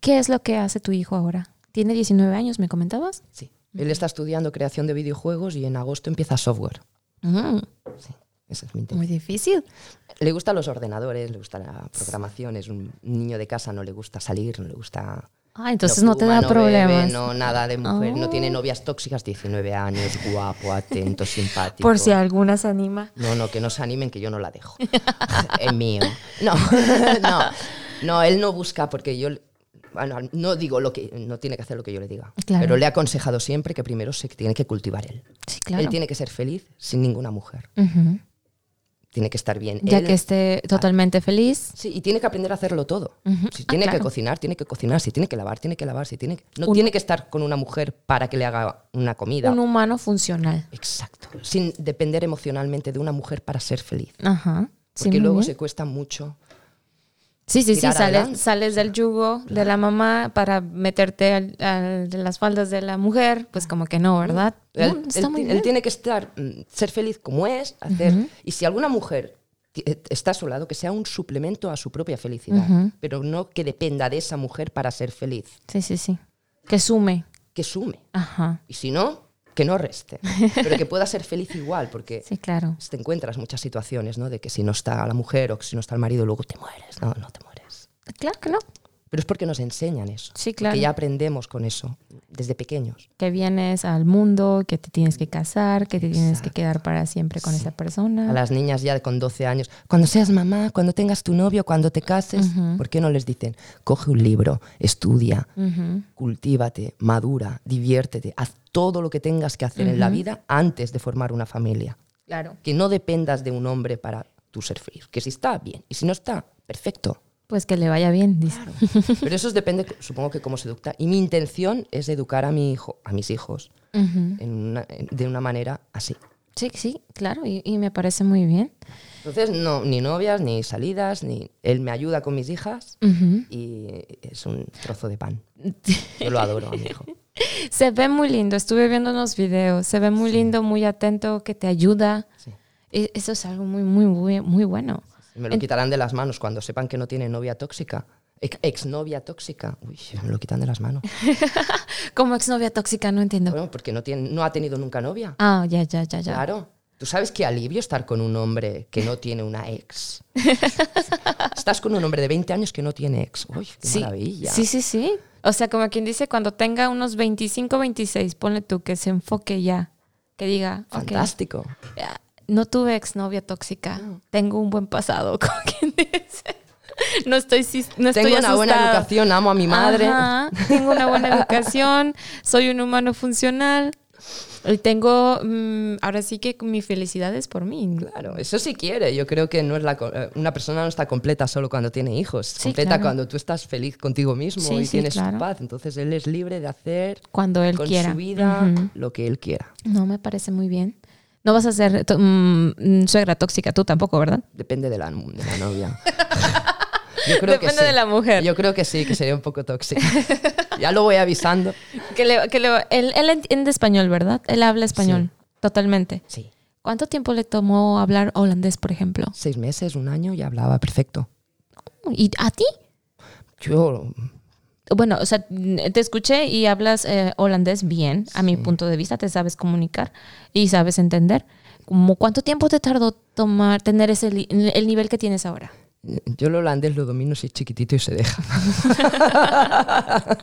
¿Qué es lo que hace tu hijo ahora? Tiene 19 años, ¿me comentabas? Sí. Él está estudiando creación de videojuegos y en agosto empieza software. Ujú. Sí, ese es mi interés. Muy difícil. Le gustan los ordenadores, le gusta la programación, es un niño de casa, no le gusta salir, no le gusta... Ah, entonces no, te da no problemas. bebe, no, nada de mujer, no tiene Oh. novias tóxicas, 19 años, guapo, atento, simpático. Por si alguna se anima. No, no, que no se animen, que yo no la dejo. es mío. No, no, no, él no busca porque yo... Bueno, no digo lo que... No tiene que hacer lo que yo le diga. Claro. Pero le he aconsejado siempre que primero se tiene que cultivar él. Sí, claro. Él tiene que ser feliz sin ninguna mujer. Ujú. Tiene que estar bien. Ya él. que esté totalmente feliz. Sí, y tiene que aprender a hacerlo todo. Ujú. Si Ah, tiene que claro. cocinar, tiene que cocinar. Si tiene que lavar, tiene que lavar. Si tiene que- no Un- tiene que estar con una mujer para que le haga una comida. Un humano funcional. Exacto. Sin depender emocionalmente de una mujer para ser feliz. Ajá. Sí, Porque muy luego se cuesta mucho. Sí, sí, sí, sales, sales del yugo de la mamá para meterte al- al- de las faldas de la mujer, pues como que no, ¿verdad? Él, está él muy ti- él bien. tiene que estar, mm, ser feliz como es, hacer. Y si alguna mujer eh, está a su lado, que sea un suplemento a su propia felicidad, pero no que dependa de esa mujer para ser feliz. Sí, sí, sí. Que sume. Que sume. Ajá. Y si no, que no reste. Pero que pueda ser feliz igual, porque Sí, claro. te encuentras muchas situaciones, ¿no? De que si no está la mujer o que si no está el marido, luego te mueres. No, no te mueres. Claro que no. Pero es porque nos enseñan eso. Sí, claro. Que ya aprendemos con eso desde pequeños. Que vienes al mundo, que te tienes que casar, que te tienes que quedar para siempre con Sí. esa persona. A las niñas ya con 12 años, cuando seas mamá, cuando tengas tu novio, cuando te cases. ¿por qué no les dicen, coge un libro, estudia, cultívate, madura, diviértete, haz todo lo que tengas que hacer en la vida antes de formar una familia? Claro. Que no dependas de un hombre para tú ser feliz. Que si está, bien. Y si no está, perfecto. Pues que le vaya bien, dice. Pero eso depende, supongo que cómo se educa. Y mi intención es educar a mi hijo, a mis hijos, en una- en- de una manera así. Sí, sí, claro, y, y me parece muy bien. Entonces, no, ni novias, ni salidas, ni él me ayuda con mis hijas y es un trozo de pan. Yo lo adoro a mi hijo. Se ve muy lindo, estuve viendo unos videos, se ve muy lindo, muy atento, que te ayuda. Sí. E- Eso es algo muy, muy, muy, muy bueno. Me lo quitarán de las manos cuando sepan que no tiene novia tóxica. Ex- Exnovia tóxica. Uy, me lo quitan de las manos. Como exnovia tóxica, no entiendo. Bueno, porque no, tiene, no ha tenido nunca novia. Ah, ya, ya, ya, ya. Claro. ¿Tú sabes qué alivio estar con un hombre que no tiene una ex? Estás con un hombre de 20 años que no tiene ex. Uy, qué Sí, maravilla. sí, sí, sí. O sea, como quien dice, cuando tenga unos 25, 26, ponle tú que se enfoque ya, que diga, Fantástico. ya, no tuve exnovia tóxica, tengo un buen pasado, como quien dice. No estoy, no estoy Tengo una buena educación, amo a mi madre. Ajá, tengo una buena educación, soy un humano funcional y tengo, mm, ahora sí que mi felicidad es por mí. Claro, eso sí quiere. Yo creo que no es la, eh, una persona no está completa solo cuando tiene hijos. Sí, completa claro. cuando tú estás feliz contigo mismo Sí, y sí, tienes claro. paz. Entonces él es libre de hacer Cuando él con quiera. su vida lo que él quiera. No, me parece muy bien. No vas a ser mm, mm, suegra tóxica tú tampoco, ¿verdad? Depende de la, de la novia. Yo creo que Depende sí. de la mujer. Yo creo que sí, que sería un poco tóxica. ya lo voy avisando. Que le, que le- él, él entiende español, ¿verdad? Él habla español, totalmente. Sí. ¿Cuánto tiempo le tomó hablar holandés, por ejemplo? Seis meses, un año y hablaba perfecto. ¿Y a ti? Yo, Bueno, o sea, te escuché y hablas eh, holandés bien, a mi punto de vista, te sabes comunicar y sabes entender. ¿Cómo ¿Cuánto tiempo te tardó tomar, tener ese el nivel que tienes ahora? yo el holandés lo domino si es chiquitito y se deja.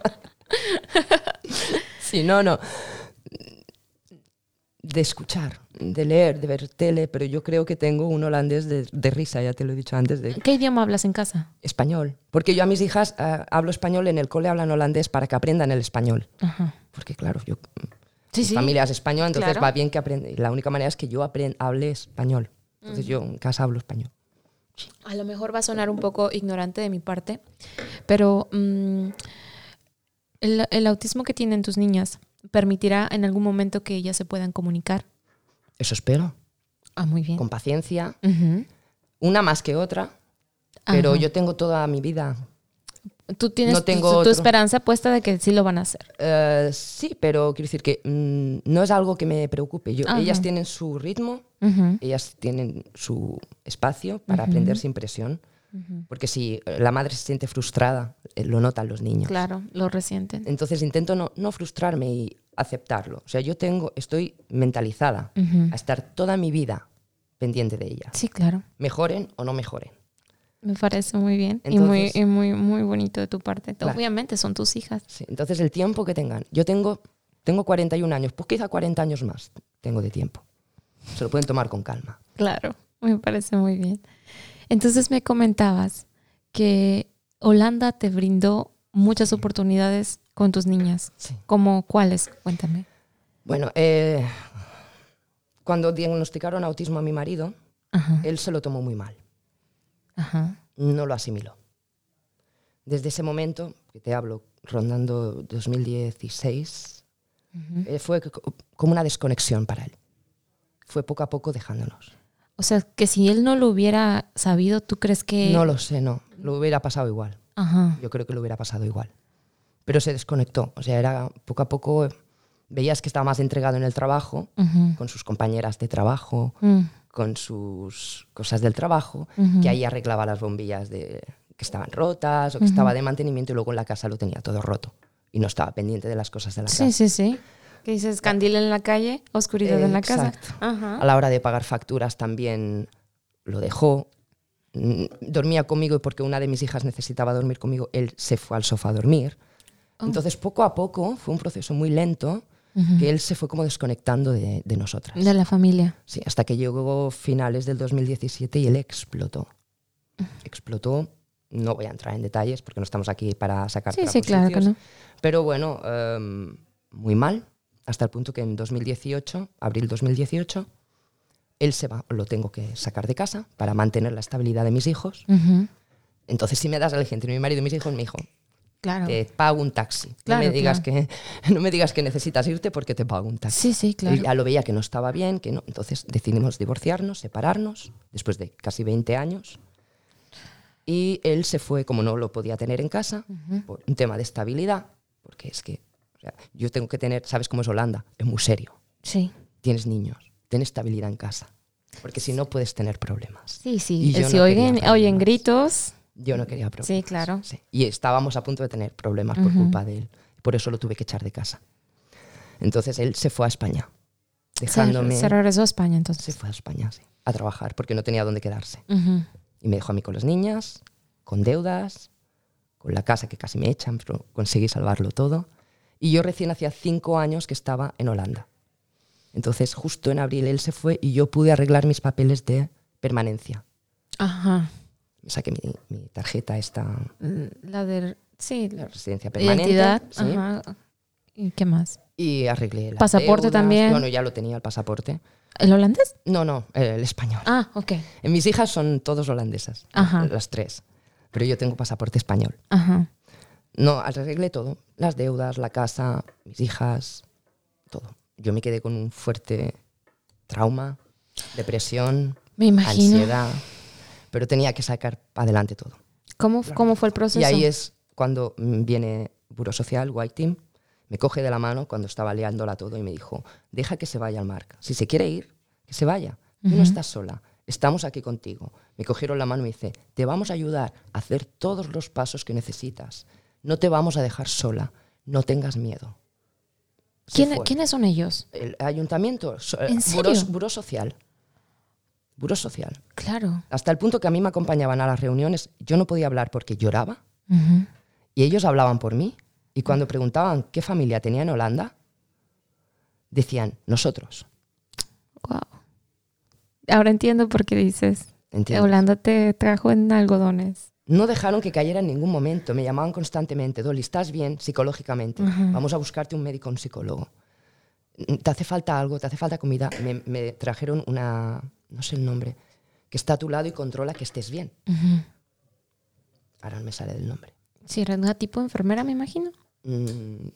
sí, no, no. De escuchar, de leer, de ver tele, pero yo creo que tengo un holandés de, de risa, ya te lo he dicho antes, de ¿Qué idioma hablas en casa? español. Porque yo a mis hijas eh, hablo español, en el cole hablan holandés para que aprendan el español. Ajá. Porque claro, yo, Sí, mi sí. familia es española, entonces Claro. va bien que aprenda. La única manera es que yo apren- hable español. Entonces yo en casa hablo español. A lo mejor va a sonar un poco ignorante de mi parte, pero mm, el, el autismo que tienen tus niñas permitirá en algún momento que ellas se puedan comunicar. Eso espero, Ah, muy bien. con paciencia, una más que otra, pero Ajá. yo tengo toda mi vida. Tú tienes no tengo tu, esperanza puesta de que sí lo van a hacer. Eh, sí, pero quiero decir que mm, no es algo que me preocupe. Yo, Ajá. ellas tienen su ritmo, ellas tienen su espacio para aprender sin presión, porque si eh, la madre se siente frustrada, eh, lo notan los niños. Claro, lo resienten. Entonces intento no, no frustrarme y aceptarlo. O sea, yo tengo, estoy mentalizada Ujú. a estar toda mi vida pendiente de ellas. Sí, claro. Mejoren o no mejoren. Me parece muy bien y, muy, Entonces- y muy, muy bonito de tu parte. Claro. Obviamente son tus hijas. Sí, Entonces el tiempo que tengan. Yo tengo, tengo 41 años, pues quizá 40 años más tengo de tiempo. Se lo pueden tomar con calma. Claro, me parece muy bien. Entonces me comentabas que Holanda te brindó muchas oportunidades con tus niñas. Sí. ¿Como cuáles? Cuéntame. Bueno, eh, cuando diagnosticaron autismo a mi marido, Ajá, él se lo tomó muy mal. ajá. No lo asimiló. Desde ese momento, que te hablo, rondando 2016, ujú. eh, fue co- como una desconexión para él. Fue poco a poco dejándonos. O sea, que si él no lo hubiera sabido, ¿tú crees que...? No lo sé, no. Lo hubiera pasado igual. Ajá. Yo creo que lo hubiera pasado igual. Pero se desconectó. O sea, era poco a poco. Veías que estaba más entregado en el trabajo, ujú, con sus compañeras de trabajo, mm, con sus cosas del trabajo, Ujú. que ahí arreglaba las bombillas de, que estaban rotas o que estaba de mantenimiento y luego en la casa lo tenía todo roto. Y no estaba pendiente de las cosas de la Sí, casa. sí, sí. Que dices candil en la calle, oscuridad en la casa. Exacto. Ajá. A la hora de pagar facturas también lo dejó. mm, dormía conmigo porque una de mis hijas necesitaba dormir conmigo, él se fue al sofá a dormir. Oh. Entonces, poco a poco, fue un proceso muy lento, que él se fue como desconectando de, de nosotras. De la familia. Sí, hasta que llegó finales del 2017 y él explotó. Explotó. No voy a entrar en detalles porque no estamos aquí para sacar Sí, sí, claro que no. Pero bueno, em, muy mal, hasta el punto que en 2018, abril 2018, él se va, lo tengo que sacar de casa para mantener la estabilidad de mis hijos. Ujú. Entonces, si me das a elegir entre mi marido y mis hijos, mi hijo, Claro. te pago un taxi. Claro, no, me digas que, no me digas que necesitas irte porque te pago un taxi. Sí, sí, claro. Él ya lo veía que no estaba bien, que no. Entonces decidimos divorciarnos, separarnos, después de casi 20 años. Y él se fue, como no lo podía tener en casa, por un tema de estabilidad, porque es que yo tengo que tener, ¿sabes cómo es Holanda? Es muy serio. Sí. Tienes niños, ten estabilidad en casa, porque si no puedes tener problemas. Sí, sí. Y yo si no oyen, oyen gritos. Yo no quería problemas. Sí, claro. Sí. Y estábamos a punto de tener problemas por culpa de él. Por eso lo tuve que echar de casa. Entonces él se fue a España, Se, dejándome... se regresó a España Se entonces. fue a España, sí, a trabajar, porque no tenía dónde quedarse. Y me dejó a mí con las niñas, con deudas, con la casa que casi me echan, pero conseguí salvarlo todo. Y yo recién hacía cinco años que estaba en Holanda. Entonces, justo en abril él se fue y yo pude arreglar mis papeles de permanencia. Ajá. Me saqué mi, mi tarjeta, esta Mm, La de. Sí, la residencia permanente. identidad. sí, Ajá. ¿Y qué más? Y arreglé las ¿Pasaporte deudas. también? Bueno, ya lo tenía el pasaporte. ¿El holandés? No, no, el español. Ah, ok. Mis hijas son todos holandesas, Ajá. las tres. Pero yo tengo pasaporte español. Ajá. No, arreglé todo. Las deudas, la casa, mis hijas, todo. Yo me quedé con un fuerte trauma, depresión, Me imagino. ansiedad, pero tenía que sacar adelante todo. ¿Cómo, ¿Cómo fue el proceso? Y ahí es cuando viene Buro Social, White Team, me coge de la mano cuando estaba liándola todo y me dijo, deja que se vaya al Marc. Si se quiere ir, que se vaya. Tú no estás sola, estamos aquí contigo. Me cogieron la mano y me dice, te vamos a ayudar a hacer todos los pasos que necesitas. No te vamos a dejar sola, no tengas miedo. ¿Quién-. ¿Quiénes son ellos? El ayuntamiento, ¿En buró, social. Buró social. Claro. Hasta el punto que a mí me acompañaban a las reuniones, yo no podía hablar porque lloraba. Y ellos hablaban por mí. Y cuando preguntaban qué familia tenía en Holanda, decían nosotros. Wow. Ahora entiendo por qué dices. ¿entiendes? Holanda te trajo en algodones. No dejaron que cayera en ningún momento. Me llamaban constantemente. Dolly, ¿estás bien psicológicamente? Vamos a buscarte un médico, un psicólogo. ¿Te hace falta algo? ¿Te hace falta comida? Me, me trajeron una, no sé el nombre, que está a tu lado y controla que estés bien. Ujú. Ahora no me sale del nombre. Sí, era una tipo enfermera, me imagino. Mm,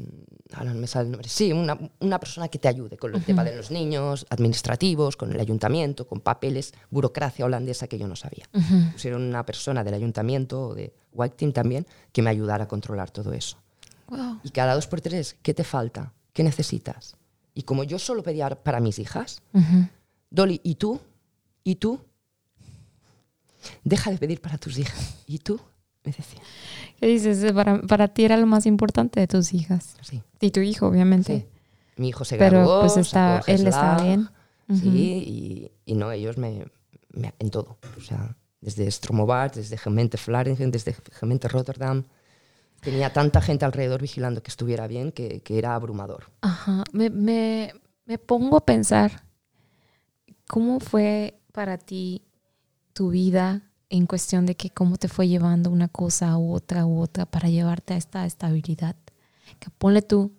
ahora no me sale el nombre. Sí, una, una persona que te ayude con el tema de los niños, administrativos, con el ayuntamiento, con papeles, burocracia holandesa que yo no sabía. Ujú. Pusieron una persona del ayuntamiento o de White Team también que me ayudara a controlar todo eso. Wow. Y cada dos por tres, ¿qué te falta? ¿Qué necesitas? Y como yo solo pedía para mis hijas, Ujú. Dolly, ¿y tú? ¿Y tú? Deja de pedir para tus hijas. ¿Y tú? Decía. ¿Qué dices? Para, para ti era lo más importante de tus hijas. Sí. Y tu hijo, obviamente. Sí. Mi hijo se Pero, graduó, pues, está- él estaba GESLAG, bien. Sí, y, y no, ellos me, me- en todo. O sea, desde Stromobart, desde Gemeente Vlaardingen, desde Gemeente Rotterdam. Tenía tanta gente alrededor vigilando que estuviera bien que, que era abrumador. Ajá. Me, me, me pongo a pensar, ¿cómo fue para ti tu vida en cuestión de que cómo te fue llevando una cosa u otra u otra para llevarte a esta estabilidad? Que ponle tú,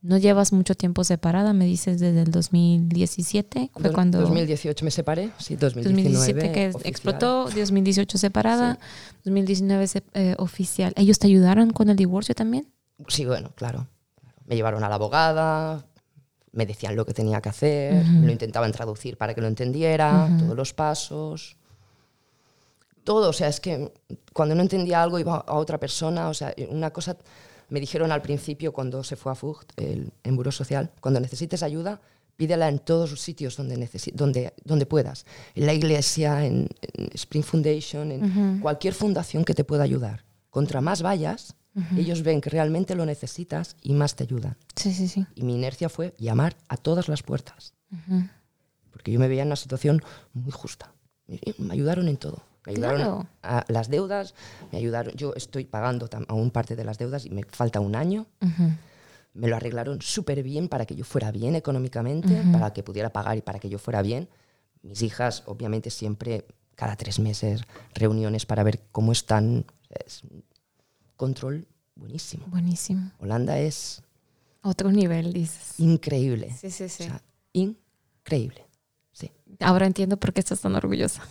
no llevas mucho tiempo separada, me dices desde el 2017, fue Dos- cuando... 2018 me separé, sí, 2019. 2017 que oficial. explotó, 2018 separada, 2019 se- eh, oficial. ¿Ellos te ayudaron con el divorcio también? Sí, bueno, claro. Me llevaron a la abogada, me decían lo que tenía que hacer, Ujú. lo intentaban traducir para que lo entendiera, Ujú. todos los pasos. Todo, o sea, es que cuando no entendía algo iba a otra persona, o sea, una cosa me dijeron al principio cuando se fue a Fucht, el, en Buró Social, cuando necesites ayuda, pídela en todos los sitios donde, necesi- donde, donde puedas. En la iglesia, en, en Spring Foundation, en Ujú. cualquier fundación que te pueda ayudar. Contra más vayas, ellos ven que realmente lo necesitas y más te ayudan. Sí, sí, sí. Y mi inercia fue llamar a todas las puertas, Ujú. porque yo me veía en una situación muy justa. Me ayudaron en todo. Me ayudaron Claro. a las deudas, me ayudaron. Yo estoy pagando aún parte de las deudas y me falta un año. Ujú. Me lo arreglaron súper bien para que yo fuera bien económicamente, para que pudiera pagar y para que yo fuera bien. Mis hijas, obviamente, siempre, cada tres meses, reuniones para ver cómo están. Es control buenísimo. Buenísimo. Holanda es Otro nivel, dices. increíble. Sí, sí, sí. O sea, increíble. Sí. Ahora entiendo por qué estás tan orgullosa.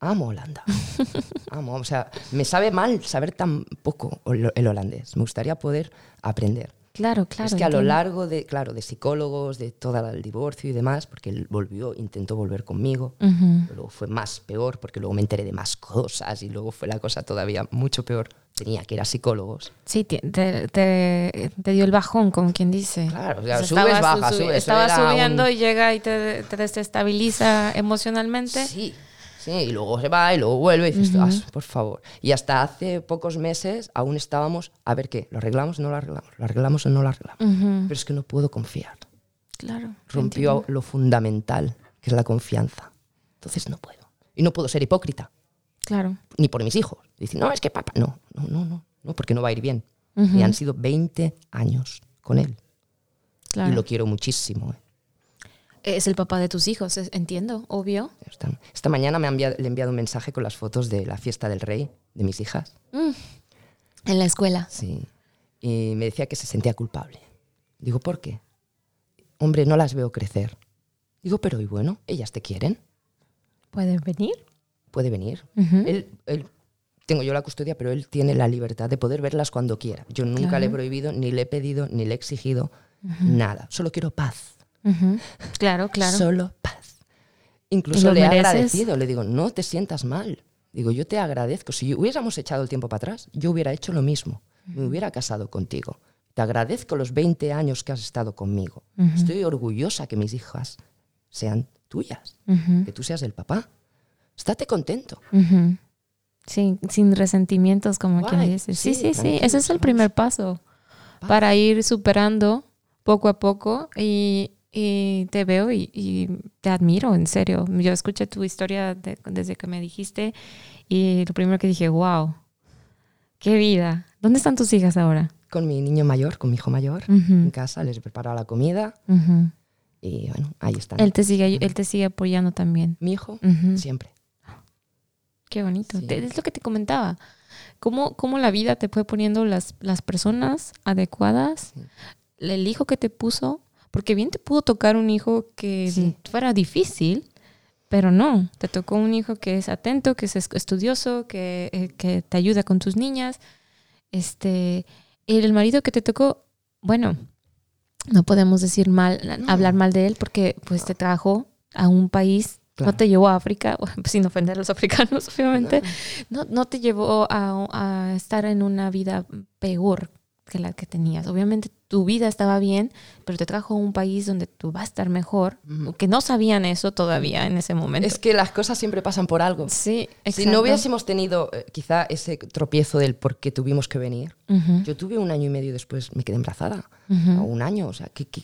Amo Holanda. Amo. O sea, me sabe mal saber tan poco el holandés. Me gustaría poder aprender. Claro, claro. es que a lo entiendo. largo de, claro, de psicólogos, de todo el divorcio y demás, porque él volvió, intentó volver conmigo, Ujú. pero luego fue más peor, porque luego me enteré de más cosas y luego fue la cosa todavía mucho peor. Tenía que ir a psicólogos. Sí, te, te- te- dio el bajón, como quien dice. Claro, o sea, O sea, subes, estabas- bajas, su- subes. Eso Estaba subiendo un- y llega y te, te desestabiliza emocionalmente. Sí, sí, y luego se va y luego vuelve y dices, "Ah, por favor. Y hasta hace pocos meses aún estábamos, a ver qué, ¿lo arreglamos o no lo arreglamos? ¿Lo arreglamos o no lo arreglamos? Pero es que no puedo confiar. Claro. Rompió entiendo. lo fundamental, que es la confianza. Entonces no puedo. Y no puedo ser hipócrita, Claro. ni por mis hijos. Dicen, no, es que papá, no, no, no, no, no, porque no va a ir bien. Ujú. Y han sido 20 años con él. Claro. Y lo quiero muchísimo. eh. Es el papá de tus hijos, entiendo, obvio. Esta, esta mañana me ha enviado- le he enviado un mensaje con las fotos de la fiesta del rey de mis hijas. Mm. En la escuela. Sí. Y me decía que se sentía culpable. Digo, ¿por qué? Hombre, no las veo crecer. Digo, pero y bueno, ellas te quieren, ¿Pueden venir? puede venir. Ujú. Él, él- tengo yo la custodia, pero él tiene la libertad de poder verlas cuando quiera. Yo nunca Claro. le he prohibido, ni le he pedido, ni le he exigido nada. Solo quiero paz. Claro, claro. Solo paz. ¿Y Incluso le he mereces? agradecido. Le digo, no te sientas mal. Digo, yo te agradezco. Si hubiéramos echado el tiempo para atrás, yo hubiera hecho lo mismo. Me hubiera casado contigo. Te agradezco los 20 años que has estado conmigo. Estoy orgullosa que mis hijas sean tuyas, que tú seas el papá. Estate contento. Sí, sin resentimientos, como quien dice. Sí, sí, sí, Ese es el primer paso para ir superando poco a poco y, y te veo y, y te admiro, en serio. Yo escuché tu historia de- desde que me dijiste y lo primero que dije, wow, qué vida. ¿Dónde están tus hijas ahora? Con mi niño mayor, con mi hijo mayor, Ujú, en casa, les he preparado la comida ujú. y bueno, ahí están. Él te sigue, él te sigue apoyando también. Mi hijo, Ujú. siempre. Qué bonito. Sí. Te- es lo que te comentaba. Cómo, cómo la vida te fue poniendo las, las personas adecuadas, el hijo que te puso, porque bien te pudo tocar un hijo que Sí. fuera difícil, pero no, te tocó un hijo que es atento, que es es- estudioso, que, eh, que te ayuda con tus niñas. Este, el marido que te tocó, bueno, no podemos decir mal, hablar mal de él porque pues te trajo a un país, no Claro. te llevó a África, sin ofender a los africanos, obviamente, no, no te llevó a, a estar en una vida peor que la que tenías. Obviamente tu vida estaba bien, pero te trajo a un país donde tú vas a estar mejor, Ujú. que no sabían eso todavía en ese momento. Es que las cosas siempre pasan por algo. sí, Si no hubiésemos tenido eh, quizá ese tropiezo del por qué tuvimos que venir, yo tuve un año y medio después, me quedé embarazada, ujú. o un año, o sea, ¿qué, qué,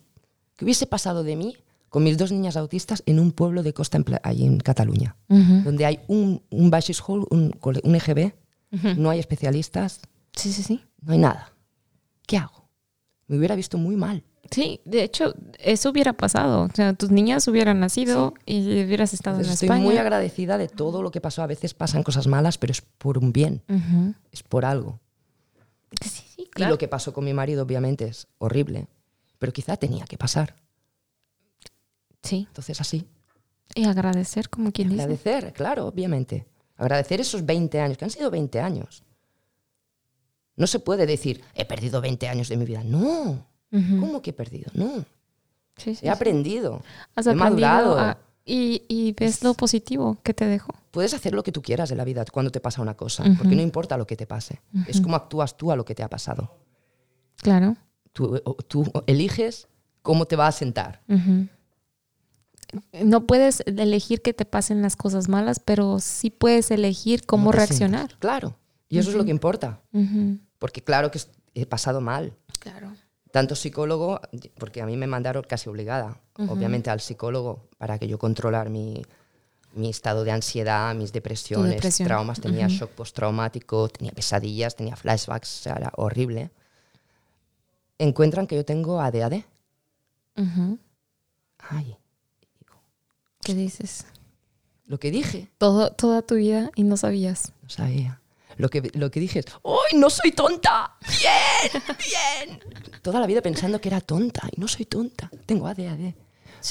qué hubiese pasado de mí con mis dos niñas autistas en un pueblo de costa en allí en Cataluña, donde hay un, un Hall, un, un EGB, no hay especialistas, Sí, sí, sí. no hay nada. ¿Qué hago? Me hubiera visto muy mal. Sí, de hecho, eso hubiera pasado. O sea, tus niñas hubieran nacido y hubieras estado Entonces, en estoy España. muy agradecida de todo lo que pasó. A veces pasan cosas malas, pero es por un bien, Ujú. es por algo. Sí, sí, Y claro. lo que pasó con mi marido, obviamente, es horrible, pero quizá tenía que pasar. Sí, Entonces, así. y agradecer, como quien dice. Agradecer, claro, obviamente. Agradecer esos 20 años, que han sido 20 años. No se puede decir, he perdido 20 años de mi vida. No. ¿Cómo que he perdido? No. Sí, sí, He aprendido. Has he aprendido madurado. a- y, y ves lo positivo que te dejó. Puedes hacer lo que tú quieras de la vida cuando te pasa una cosa, porque no importa lo que te pase. Es como actúas tú a lo que te ha pasado. Claro. Tú, eliges cómo te va a sentar. No puedes elegir que te pasen las cosas malas, pero sí puedes elegir cómo reaccionar. sientas. Claro. Y eso es lo que importa. Ujú. Porque claro que he pasado mal. Claro. Tanto psicólogo, porque a mí me mandaron casi obligada, obviamente, al psicólogo para que yo controlar mi, mi estado de ansiedad, mis depresiones, depresión. traumas, tenía Ujú. shock postraumático, tenía pesadillas, tenía flashbacks, o sea, era horrible. Encuentran que yo tengo ADHD. Ujú. Ay, ¿Qué dices? lo que dije, Todo, toda tu vida y no sabías. no sabía. Lo que, lo que dije es, ¡ay, no soy tonta! ¡Bien! ¡Bien! Toda la vida pensando que era tonta y no soy tonta. Tengo ADHD.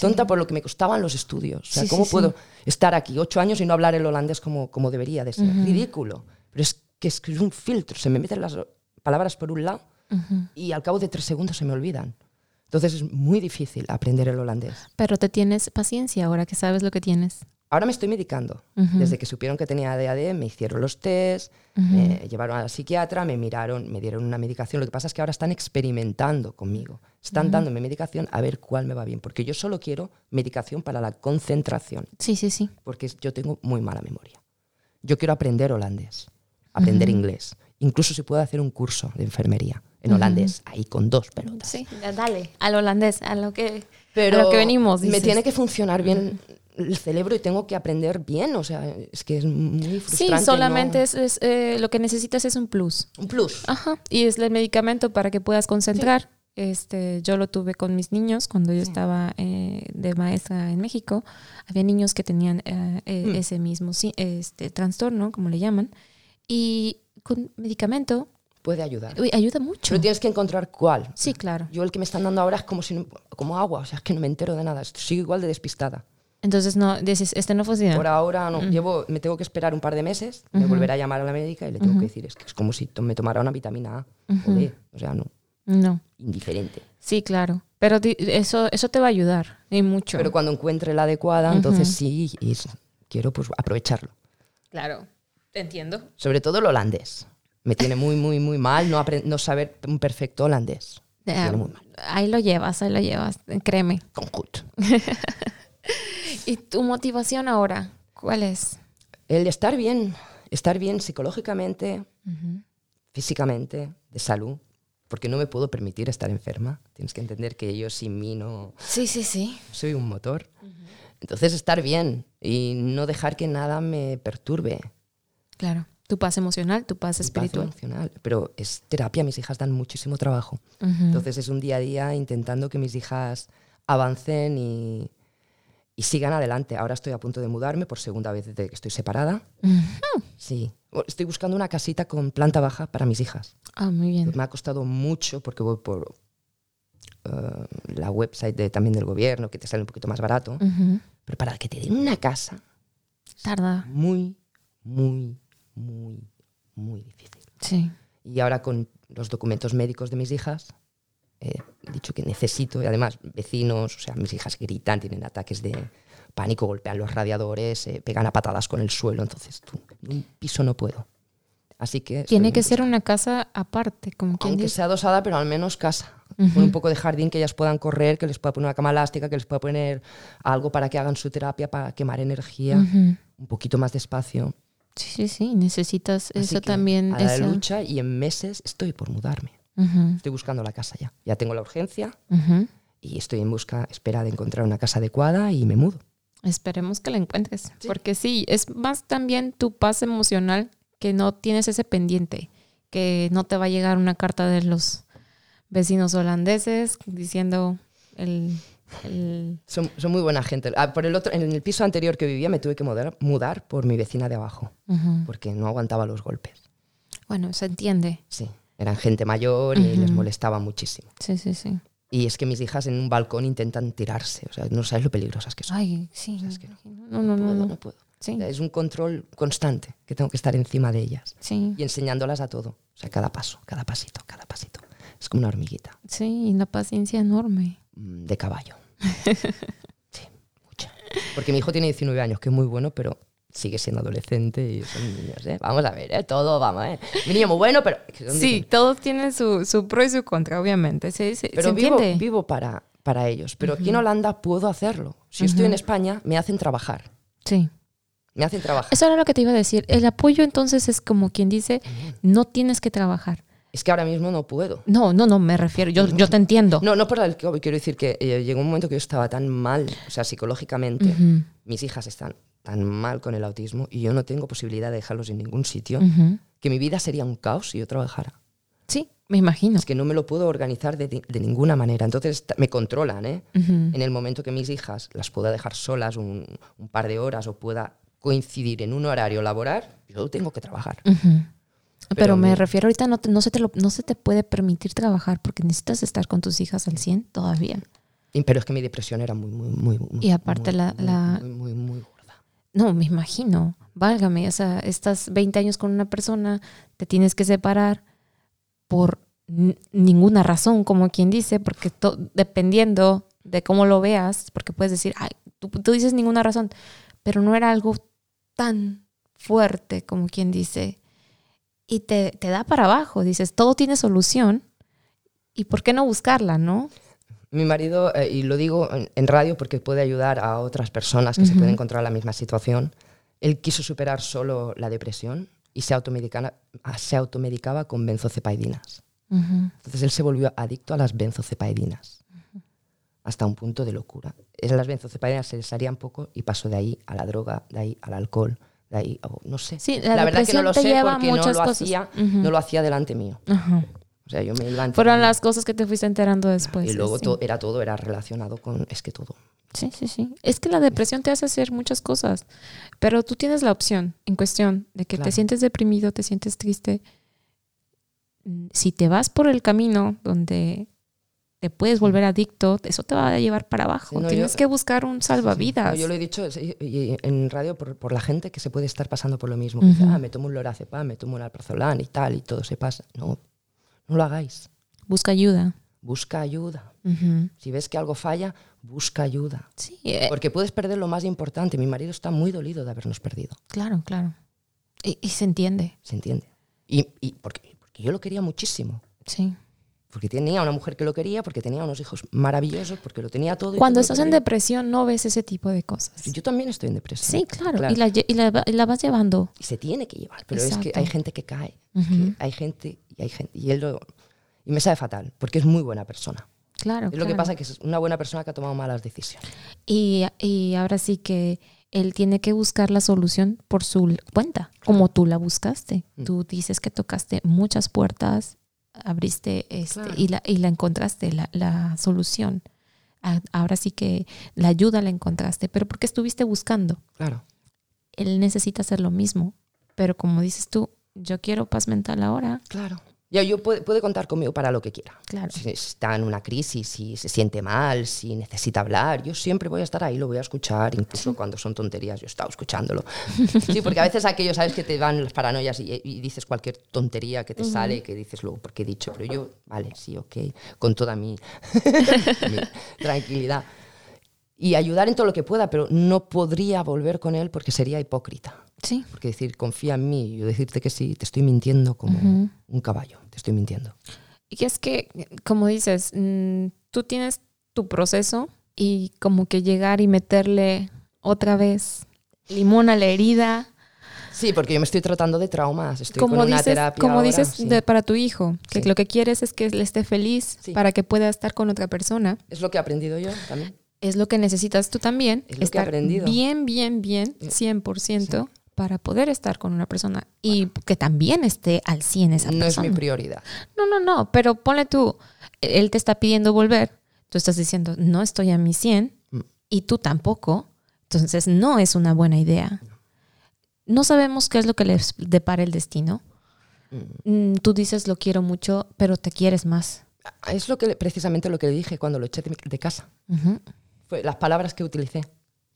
Tonta por lo que me costaban los estudios. O sea, Sí, ¿cómo sí, puedo sí. estar aquí ocho años y no hablar el holandés como, como debería de ser? Ridículo. Pero es que es un filtro. Se me meten las palabras por un lado Ujú. y al cabo de tres segundos se me olvidan. Entonces es muy difícil aprender el holandés. Pero te tienes paciencia ahora que sabes lo que tienes. Ahora me estoy medicando. Desde que supieron que tenía ADHD, me hicieron los test, me llevaron a la psiquiatra, me miraron, me dieron una medicación. Lo que pasa es que ahora están experimentando conmigo. Están dándome medicación a ver cuál me va bien. Porque yo solo quiero medicación para la concentración. Sí, sí, sí. Porque yo tengo muy mala memoria. Yo quiero aprender holandés, aprender inglés. Incluso si puedo hacer un curso de enfermería en holandés, ahí con dos pelotas. Sí, dale. Al holandés, a lo que, Pero a lo que venimos. me dices. tiene que funcionar bien el cerebro y tengo que aprender bien. O sea, es que es muy frustrante. Sí, solamente ¿no? es, es, eh, lo que necesitas es un plus. un plus. Ajá. Y es el medicamento para que puedas concentrar. Este, yo lo tuve con mis niños cuando yo estaba eh, de maestra en México. Había niños que tenían eh, eh, Mm. ese mismo sí, este, trastorno, como le llaman. Y con medicamento Puede ayudar. uy, ayuda mucho. Pero tienes que encontrar cuál. Sí, claro. Yo el que me están dando ahora es como, si no- como agua, o sea, es que no me entero de nada. Sigo igual de despistada. Entonces no dices, este no funciona. Por ahora no. Mm. Llevo, me tengo que esperar un par de meses, me volverá a llamar a la médica y le tengo Ujú. que decir, es que es como si me tomara una vitamina A Ujú. o D. O sea, no, No. indiferente. Sí, claro. Pero eso, eso te va a ayudar y mucho. Pero cuando encuentre la adecuada, entonces sí, y es- quiero pues aprovecharlo. claro, te entiendo. Sobre todo el holandés. Me tiene muy, muy, muy mal no, no saber un perfecto holandés. Me Ah, tiene muy mal. ahí lo llevas, ahí lo llevas, créeme. Con. ¿Y tu motivación ahora? ¿Cuál es? El estar bien, estar bien psicológicamente, físicamente, de salud, porque no me puedo permitir estar enferma. Tienes que entender que yo sin mí no Sí, sí, sí. soy un motor. Entonces estar bien y no dejar que nada me perturbe. Claro. Tu paz emocional, tu paz Mi paz espiritual. emocional. Pero es terapia, mis hijas dan muchísimo trabajo. Entonces es un día a día intentando que mis hijas avancen y, y sigan adelante. Ahora estoy a punto de mudarme por segunda vez desde que estoy separada. Ujú. Sí. Estoy buscando una casita con planta baja para mis hijas. Ah, muy bien. Me ha costado mucho porque voy por eh, la website de- también del gobierno, que te sale un poquito más barato. Ujú. Pero para que te den una casa, Tarda. muy, muy, muy, muy difícil. Sí. Y ahora con los documentos médicos de mis hijas, eh, he dicho que necesito, y además vecinos, o sea, mis hijas gritan, tienen ataques de pánico, golpean los radiadores, eh, pegan a patadas con el suelo, entonces tú, en un piso no puedo. Así que... Tiene que ser una casa aparte, como quien aunque dice. sea dosada, pero al menos casa. Ujú. Con un poco de jardín que ellas puedan correr, que les pueda poner una cama elástica, que les pueda poner algo para que hagan su terapia, para quemar energía, Ujú. un poquito más de espacio. Sí, sí, sí. Necesitas Así eso que también. A la esa- lucha y en meses estoy por mudarme. Estoy buscando la casa ya. Ya tengo la urgencia y estoy en busca, espera de encontrar una casa adecuada y me mudo. Esperemos que la encuentres. Porque sí, es más también tu paz emocional que no tienes ese pendiente, que no te va a llegar una carta de los vecinos holandeses diciendo el... el- Son, son muy buena gente. Ah, por el otro, en el piso anterior que vivía me tuve que mudar, mudar por mi vecina de abajo, porque no aguantaba los golpes. Bueno, se entiende. Sí, eran gente mayor y les molestaba muchísimo. Sí, sí, sí. Y es que mis hijas en un balcón intentan tirarse. O sea, no sabes lo peligrosas que son. Ay, sí. es que no. No, no, no, puedo, no. no puedo. Sí, O sea, es un control constante que tengo que estar encima de ellas sí. y enseñándolas a todo. O sea, cada paso, cada pasito, cada pasito. Es como una hormiguita Sí, y la paciencia enorme. mm, de caballo. Sí, mucha. Porque mi hijo tiene 19 años, que es muy bueno, pero sigue siendo adolescente y son niños, ¿eh? Vamos a ver, ¿eh? Todo, vamos, ¿eh? Mi niño muy bueno, pero... Sí, todos tienen su, su pro y su contra, obviamente. Sí, sí, Pero se vivo, vivo para, para ellos. Pero aquí en Holanda puedo hacerlo. Si estoy en España, me hacen trabajar. Sí. Me hacen trabajar. Eso era lo que te iba a decir. El apoyo entonces es como quien dice, no tienes que trabajar. Es que ahora mismo no puedo. No, no, no, me refiero, yo, yo te entiendo. No, no por el que quiero decir que eh, llegó un momento que yo estaba tan mal, o sea, psicológicamente. Mis hijas están tan mal con el autismo y yo no tengo posibilidad de dejarlos en ningún sitio, Ujú. que mi vida sería un caos si yo trabajara. Sí, me imagino. Es que no me lo puedo organizar de, de ninguna manera. Entonces me controlan, ¿eh? Ujú. En el momento que mis hijas las pueda dejar solas un, un par de horas o pueda coincidir en un horario laboral, yo tengo que trabajar. Ujú. Pero, Pero me mi- refiero ahorita, no, te- no, se te lo- no se te puede permitir trabajar porque necesitas estar con tus hijas al 100 todavía. Pero es que mi depresión era muy, muy, muy. muy- Y aparte muy, la- muy, la- Muy, muy. No, me imagino. Válgame, o sea, estás 20 años con una persona, te tienes que separar por ninguna razón, como quien dice, porque dependiendo de cómo lo veas, porque puedes decir, ay, tú, tú dices ninguna razón, pero no era algo tan fuerte como quien dice. Y te, te da para abajo, dices, todo tiene solución. ¿Y por qué no buscarla, no? Mi marido, eh, y lo digo en, en radio porque puede ayudar a otras personas que se Ujú. pueden encontrar en la misma situación, él quiso superar solo la depresión y se, ah, se automedicaba con benzodiazepinas. Ujú. Entonces él se volvió adicto a las benzodiazepinas hasta un punto de locura. Es- Las benzodiazepinas se le salían poco y pasó de ahí a la droga, de ahí al alcohol, de ahí, a- no sé. Sí, la, la verdad que no lo sé porque no lo, hacía, no lo hacía delante mío. O sea, yo me iba Fueron las cosas que te fuiste enterando después. y luego sí. to- era todo, era relacionado con, es que todo. Sí, sí, sí. Es que la depresión te hace hacer muchas cosas, pero tú tienes la opción en cuestión de que te Claro. sientes deprimido, te sientes triste. Mm, Si te vas por el camino donde te puedes volver adicto, eso te va a llevar para abajo. No, Tienes yo- que buscar un salvavidas. No, yo lo he dicho en radio por, por la gente que se puede estar pasando por lo mismo. dice, Ujú. ah, me tomo un lorazepam, me tomo un alprazolam y tal, y todo se pasa. No, no lo hagáis. Busca ayuda. Busca ayuda. Si ves que algo falla, busca ayuda. Sí, eh, Porque puedes perder lo más importante. Mi marido está muy dolido de habernos perdido. claro, claro. Y, y se entiende. ¿Se entiende? Y, y porque, porque yo lo quería muchísimo. Sí. Porque tenía una mujer que lo quería, porque tenía unos hijos maravillosos, porque lo tenía todo. Cuando todo estás en depresión no ves ese tipo de cosas. Yo también estoy en depresión. Sí, claro. Y, la, y la y la vas llevando. Y se tiene que llevar. Pero es Exacto. que hay gente que cae. Es Ujú. que hay gente y hay gente. Y él lo- Y me sabe fatal, porque es muy buena persona. Claro. Es lo que pasa que es una buena persona que ha tomado malas decisiones. Y, y ahora sí que él tiene que buscar la solución por su cuenta, como tú la buscaste. Mm. Tú dices que tocaste muchas puertas, abriste este, Claro. y, la, y la encontraste, la, la solución. A- Ahora sí que la ayuda la encontraste, pero porque estuviste buscando. Claro. Él necesita hacer lo mismo, pero como dices tú, yo quiero paz mental ahora. Claro. Ya, yo puede, puede contar conmigo para lo que quiera. Claro. Si está en una crisis, si se siente mal, si necesita hablar, yo siempre voy a estar ahí, lo voy a escuchar, incluso cuando son tonterías, yo he estado escuchándolo. Sí, porque a veces aquellos, ¿sabes? Que te van las paranoias y, y dices cualquier tontería que te sale, que dices luego, ¿por qué he dicho? Pero yo, vale, sí, ok, con toda mi, mi tranquilidad. Y ayudar en todo lo que pueda, pero no podría volver con él porque sería hipócrita. Sí. Porque decir, confía en mí, y yo decirte que sí, te estoy mintiendo como Ujú. un caballo, te estoy mintiendo. Y es que, como dices, mm, tú tienes tu proceso y como que llegar y meterle otra vez limón a la herida, Sí, porque yo me estoy tratando de traumas, estoy como con una dices, terapia como ahora, dices sí. de- para tu hijo, que Sí. lo que quieres es que él esté feliz Sí. para que pueda estar con otra persona. Es lo que he aprendido yo también. Es lo que necesitas tú también, Es lo que he estar aprendido. bien, bien, bien, 100% para poder estar con una persona y que también esté al 100 esa No es persona. mi prioridad. No, no, no, pero ponle tú, él te está pidiendo volver, tú estás diciendo, no estoy a mi 100 Mm. y tú tampoco, entonces no es una buena idea. No sabemos qué es lo que les depara el destino. Mm, Tú dices, lo quiero mucho, pero te quieres más. Es lo que precisamente lo que le dije cuando lo eché de, casa. Ujú. Fue las palabras que utilicé.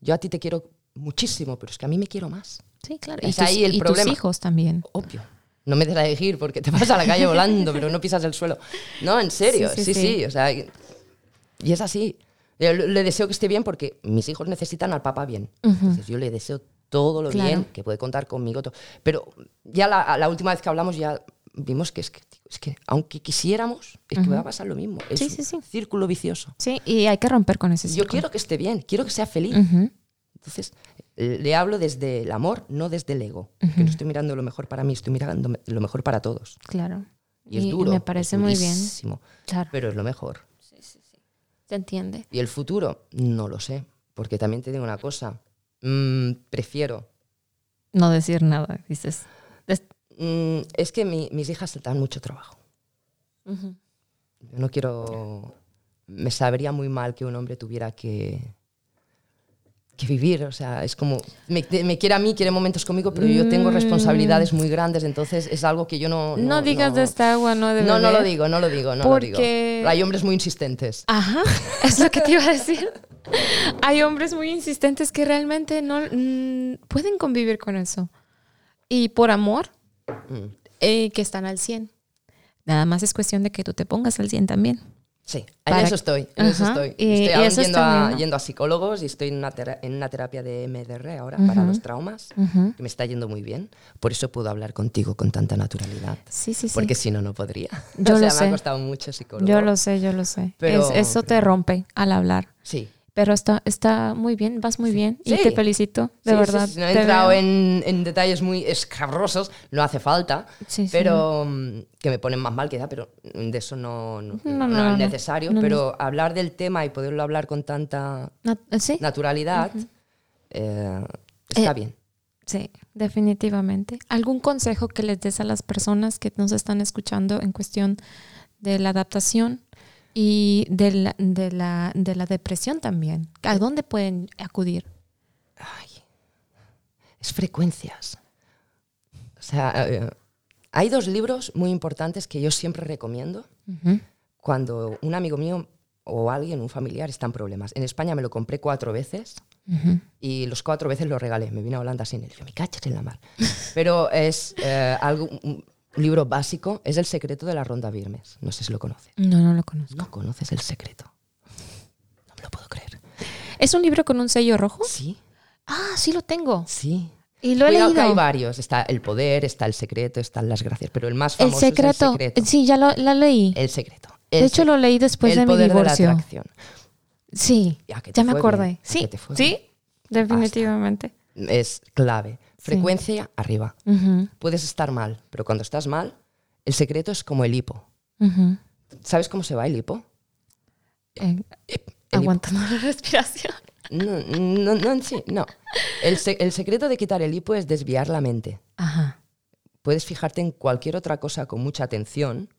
Yo a ti te quiero muchísimo, pero es que a mí me quiero más. Sí, claro. Es y tus, ahí el y tus problema. hijos también. Obvio. No me des a elegir porque te vas a la calle volando, pero no pisas el suelo. No, en serio. Sí, Sí, sí, sí. sí. o sea, y es así. Yo le deseo que esté bien porque mis hijos necesitan al papá bien. Entonces yo le deseo todo lo Claro. bien, que puede contar conmigo. to- Pero ya la, la última vez que hablamos ya vimos que es que, es que aunque quisiéramos, es que va a pasar lo mismo. Es Sí, un sí, sí. círculo vicioso. Sí, y hay que romper con ese Yo círculo. quiero que esté bien, quiero que sea feliz. Entonces, le hablo desde el amor, no desde el ego. Que no estoy mirando lo mejor para mí, estoy mirando lo mejor para todos. Claro. Y es duro. me parece muy bien. Claro. Pero es lo mejor. Se entiende. ¿Y el futuro? No lo sé. Porque también te digo una cosa. Mm, prefiero. No decir nada, dices. Es, Mm, es que mi- mis hijas dan mucho trabajo. Yo no quiero. Me sabría muy mal que un hombre tuviera que. Que vivir. O sea, es como. Me, me quiere a mí, quiere momentos conmigo, pero yo tengo responsabilidades muy grandes, entonces es algo que yo no. No, digas de esta agua, no de No, no lo digo, no lo digo, no Porque- lo digo. Hay hombres muy insistentes. Ajá, es lo que te iba a decir. Hay hombres muy insistentes que realmente no mm, pueden convivir con eso. Y por amor, Mm, eh, que están al 100. Nada más es cuestión de que tú te pongas al 100 también. Sí, en eso estoy. En eso Ajá, estoy. y- estoy y aún eso yendo, está a, yendo a psicólogos y estoy en una, en una terapia de MDR ahora para los traumas, Ujú. que me está yendo muy bien. Por eso puedo hablar contigo con tanta naturalidad. Sí, sí, sí. Porque si no, no podría. Yo o sea, lo me sé. ha costado mucho psicólogo. Yo lo sé, yo lo sé. Pero- Es- eso te rompe al hablar. Sí. Pero está, está muy bien, vas muy bien. Y te felicito, de Sí, verdad. sí, no he entrado en, en detalles muy escabrosos, no hace falta, pero mm, que me ponen más mal quizá, pero de eso no, no, No, no no, no, es necesario. Pero hablar del tema y poderlo hablar con tanta sí, naturalidad eh, está Eh, bien. sí, definitivamente. ¿Algún consejo que les des a las personas que nos están escuchando en cuestión de la adaptación y de la, de la, de la depresión también? ¿A dónde pueden acudir? Ay, es frecuencias. O sea, eh, hay dos libros muy importantes que yo siempre recomiendo Ujú. cuando un amigo mío o alguien, un familiar, está en problemas. En España me lo compré cuatro veces Ujú. y los cuatro veces lo regalé. Me vine a Holanda sin él. Yo me cachas en la mar. Pero es eh, algo, un un libro básico, es El secreto de la ronda Birmes. No sé si lo conoces. No, no lo conozco. No conoces el secreto. No me lo puedo creer. ¿Es un libro con un sello rojo? Sí, Ah, sí lo tengo. sí. Y lo he Cuidado que leído. hay varios. Está el poder, está el secreto, están las gracias. Pero el más El famoso secreto. es el secreto. Sí, ya lo, la leí. El secreto. de hecho, lo leí después el de mi poder de la divorcio. atracción. sí, Ya me acordé. bien, Sí, sí, definitivamente. Es clave. Frecuencia arriba. Puedes estar mal, pero cuando estás mal, el secreto es como el hipo. ¿Sabes cómo se va el hipo? Eh, El hipo- aguantando la respiración. No, no, no, sí, no. El, se- el secreto de quitar el hipo es desviar la mente. Ajá. Puedes fijarte en cualquier otra cosa con mucha atención.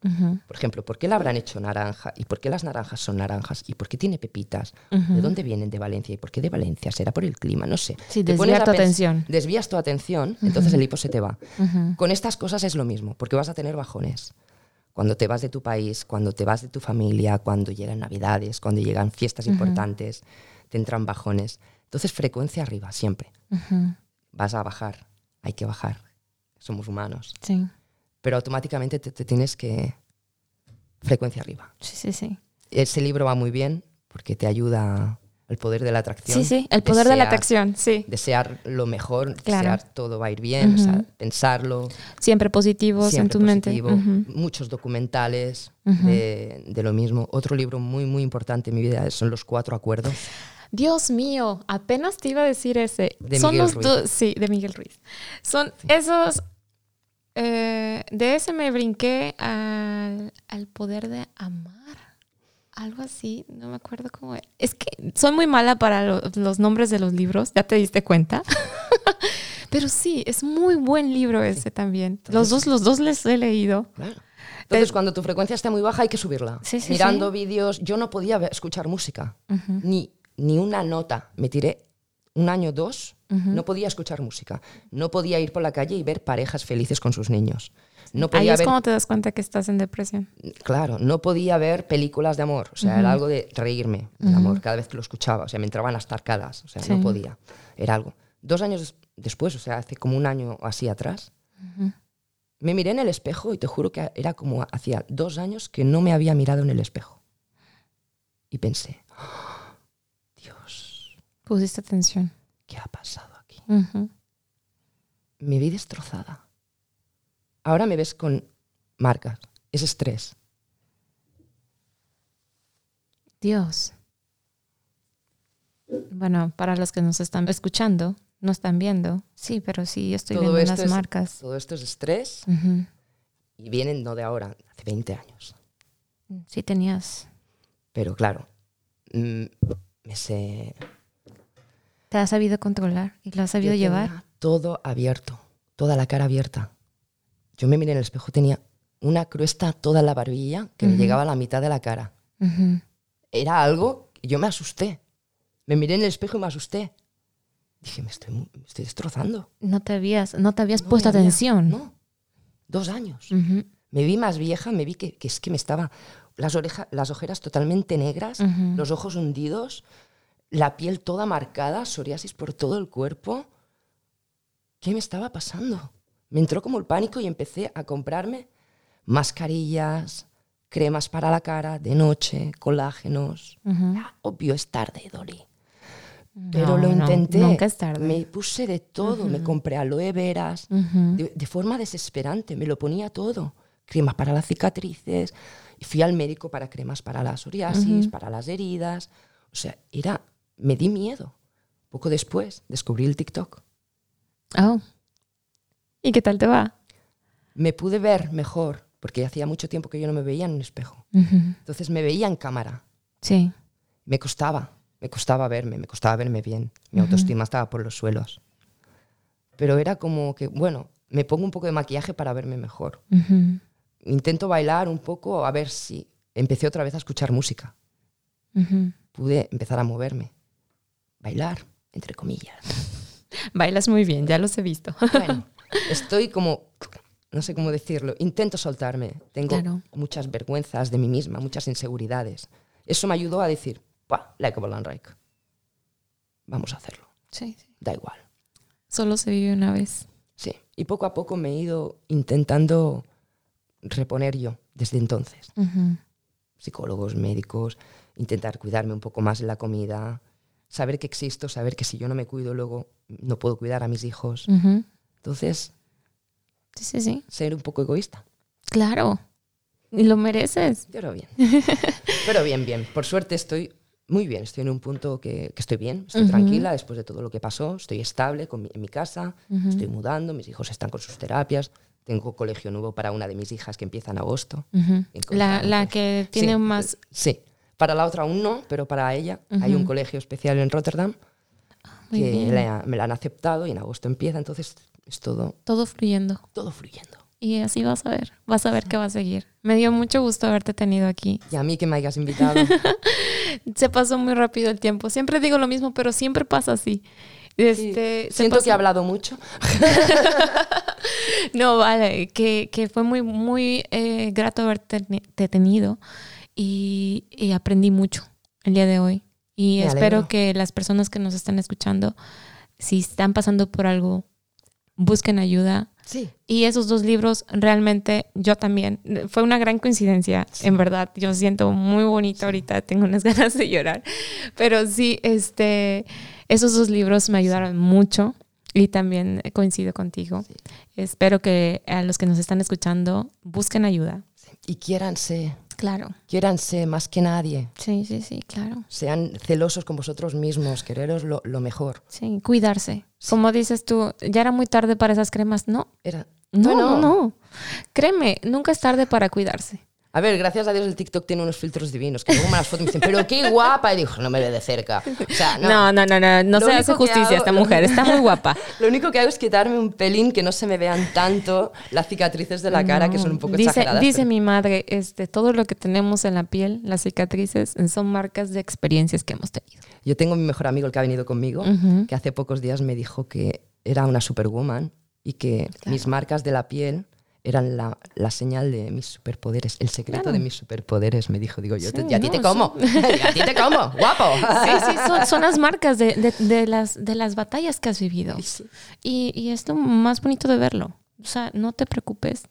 Por ejemplo, ¿por qué la habrán hecho naranja? ¿Y por qué las naranjas son naranjas? ¿Y por qué tiene pepitas? ¿De dónde vienen de Valencia? ¿Y por qué de Valencia? ¿Será por el clima? No sé. Sí, Te a tu atención. Desvías tu atención, entonces el hipo se te va. Con estas cosas es lo mismo, porque vas a tener bajones. Cuando te vas de tu país, cuando te vas de tu familia, cuando llegan navidades, cuando llegan fiestas importantes, te entran bajones. Entonces, frecuencia arriba, siempre. Vas a bajar, hay que bajar. Somos humanos. Sí, Pero automáticamente te, te tienes que... Frecuencia arriba. sí, sí, sí. Ese libro va muy bien porque te ayuda al poder de la atracción. Sí, sí, el poder de la Desear- atracción, sí. Desear lo mejor, Claro. desear todo va a ir bien, o sea, pensarlo. Siempre positivos en siempre tu mente. positivo, Ujú. muchos documentales de, de lo mismo. Otro libro muy, muy importante en mi vida son Los Cuatro Acuerdos. Dios mío, apenas te iba a decir ese. De Son Miguel los Ruiz. dos, sí, de Miguel Ruiz. Son esos. Eh, de ese me brinqué al, al poder de amar. Algo así, no me acuerdo cómo era. Es que soy muy mala para lo- los nombres de los libros, ya te diste cuenta. Pero sí, es muy buen libro ese también. Los dos, los dos les he leído. Claro. Entonces, Te- cuando tu frecuencia está muy baja, hay que subirla. Sí, sí, Mirando vídeos, yo no podía escuchar música, ni, ni una nota. Me tiré un año, dos, no podía escuchar música. No podía ir por la calle y ver parejas felices con sus niños. No Ahí podía es ver cuando te das cuenta que estás en depresión. Claro, no podía ver películas de amor, o sea, era algo de reírme del amor cada vez que lo escuchaba, o sea, me entraban hasta arcadas, o sea, Sí. no podía, era algo. Dos años des- después, o sea, hace como un año así atrás, me miré en el espejo y te juro que era como hacía dos años que no me había mirado en el espejo. Y pensé, "Oh, Dios, Pusiste atención. ¿Qué ha pasado aquí? Me vi destrozada. Ahora me ves con marcas, es estrés. Dios. Bueno, para los que nos están escuchando, no están viendo. Sí, pero sí, yo estoy Todo viendo las es- marcas. Todo esto es estrés y vienen no de ahora, hace 20 años. Sí tenías. Pero claro, mm, me sé. Te has sabido controlar y lo has sabido Yo llevar. todo abierto, toda la cara abierta. Yo me miré en el espejo, tenía una cruesta toda la barbilla que me llegaba a la mitad de la cara. Era algo que yo me asusté. Me miré en el espejo y me asusté. Dije, me estoy, me estoy destrozando. No te habías, no te habías No puesto había- atención. No, dos años. Me vi más vieja, me vi que, que es que me estaba... Las, orejas, las ojeras totalmente negras, los ojos hundidos, la piel toda marcada, psoriasis por todo el cuerpo. ¿Qué me estaba pasando? Me entró como el pánico y empecé a comprarme mascarillas, cremas para la cara de noche, colágenos. Ah, Obvio, es tarde, Dolly. Pero No, lo no, intenté. nunca es tarde. Me puse de todo. Me compré aloe veras. Ujú. De, de forma desesperante. Me lo ponía todo. Cremas para las cicatrices. Fui al médico para cremas para la psoriasis, para las heridas. O sea, era... Me di miedo. Poco después descubrí el TikTok. Oh. ¿Y qué tal te va? Me pude ver mejor, porque hacía mucho tiempo que yo no me veía en un espejo. Entonces me veía en cámara. Sí. Me costaba, me costaba verme, me costaba verme bien. Mi autoestima estaba por los suelos. Pero era como que, bueno, me pongo un poco de maquillaje para verme mejor. Intento bailar un poco a ver si empecé otra vez a escuchar música. Pude empezar a moverme. Bailar, entre comillas. Bailas muy bien, ya los he visto. Bueno, estoy como, no sé cómo decirlo, intento soltarme. Tengo Claro. muchas vergüenzas de mí misma, muchas inseguridades. Eso me ayudó a decir, ¡buah! Like a Reich. Vamos a hacerlo. Sí, sí. Da igual. Solo se vive una vez. Sí. Y poco a poco me he ido intentando reponer yo desde entonces. Psicólogos, médicos, intentar cuidarme un poco más en la comida, saber que existo, saber que si yo no me cuido luego no puedo cuidar a mis hijos. Entonces, Sí, sí, sí. ser un poco egoísta. Claro. Y lo mereces. Pero bien. Pero bien, bien. Por suerte estoy muy bien. Estoy en un punto que, que estoy bien. Estoy tranquila después de todo lo que pasó. Estoy estable con mi- en mi casa. Estoy mudando. Mis hijos están con sus terapias. Tengo colegio nuevo para una de mis hijas que empieza en agosto. La, la que tiene Sí, más... Sí. Para la otra aún no, pero para ella hay un colegio especial en Rotterdam Muy que la- me la han aceptado y en agosto empieza. Entonces es todo, Todo fluyendo. todo fluyendo. Y así vas a ver. Vas a ver qué va a seguir. Me dio mucho gusto haberte tenido aquí. Y a mí que me hayas invitado. Se pasó muy rápido el tiempo. Siempre digo lo mismo, pero siempre pasa así. Este, se Siento pasó- que he hablado mucho. No, vale, que, que fue muy, muy eh, grato haberte teni- te tenido y, y aprendí mucho el día de hoy. Y Me espero alegro. que las personas que nos están escuchando, si están pasando por algo, busquen ayuda. Sí. Y esos dos libros realmente yo también, fue una gran coincidencia, en verdad. Yo siento muy bonito ahorita, tengo unas ganas de llorar. Pero sí, este, esos dos libros me ayudaron mucho y también coincido contigo. Espero que a los que nos están escuchando busquen ayuda. Y quiéranse, Claro. quiéranse más que nadie. Sí, sí, sí, claro. Sean celosos con vosotros mismos, quereros lo, lo mejor. Sí, cuidarse. Como dices tú, ya era muy tarde para esas cremas. No, Era... no, Bueno, no, no. Créeme, nunca es tarde para cuidarse. A ver, gracias a Dios el TikTok tiene unos filtros divinos, que luego me las fotos y me dicen, pero qué guapa. Y digo, no me ve de cerca. O sea, no. No, no, no, no, no se hace justicia hago- esta mujer, está muy guapa. Lo único que hago es quitarme un pelín que no se me vean tanto las cicatrices de la cara, que son un poco dice, exageradas. Dice pero- mi madre, este, todo lo que tenemos en la piel, las cicatrices, son marcas de experiencias que hemos tenido. Yo tengo mi mejor amigo, el que ha venido conmigo, Ujú. que hace pocos días me dijo que era una superwoman y que mis marcas de la piel eran la, la señal de mis superpoderes, el secreto Claro. de mis superpoderes, me dijo. Digo, yo te- Sí, y a ti no, te como, y a ti te como, guapo. Sí, sí, son, son las marcas de, de- de las, de las batallas que has vivido. Sí. Y, y es lo más bonito de verlo. O sea, no te preocupes.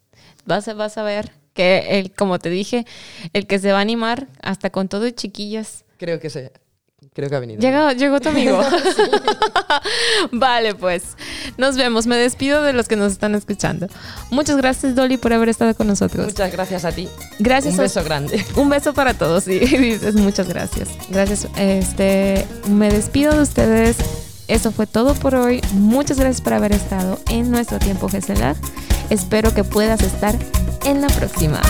Vas a, vas a ver que, el, como te dije, el que se va a animar hasta con todo y chiquillas. Creo que se, creo que ha venido. Llegó, llegó tu amigo. vale, pues. Nos vemos. Me despido de los que nos están escuchando. Muchas gracias, Dolly, por haber estado con nosotros. Muchas gracias a ti. Gracias Un a- beso grande. Un beso para todos, sí, dices muchas gracias. Gracias. Este, me despido de ustedes. Eso fue todo por hoy. Muchas gracias por haber estado en nuestro tiempo GESELAG. Espero que puedas estar en la próxima.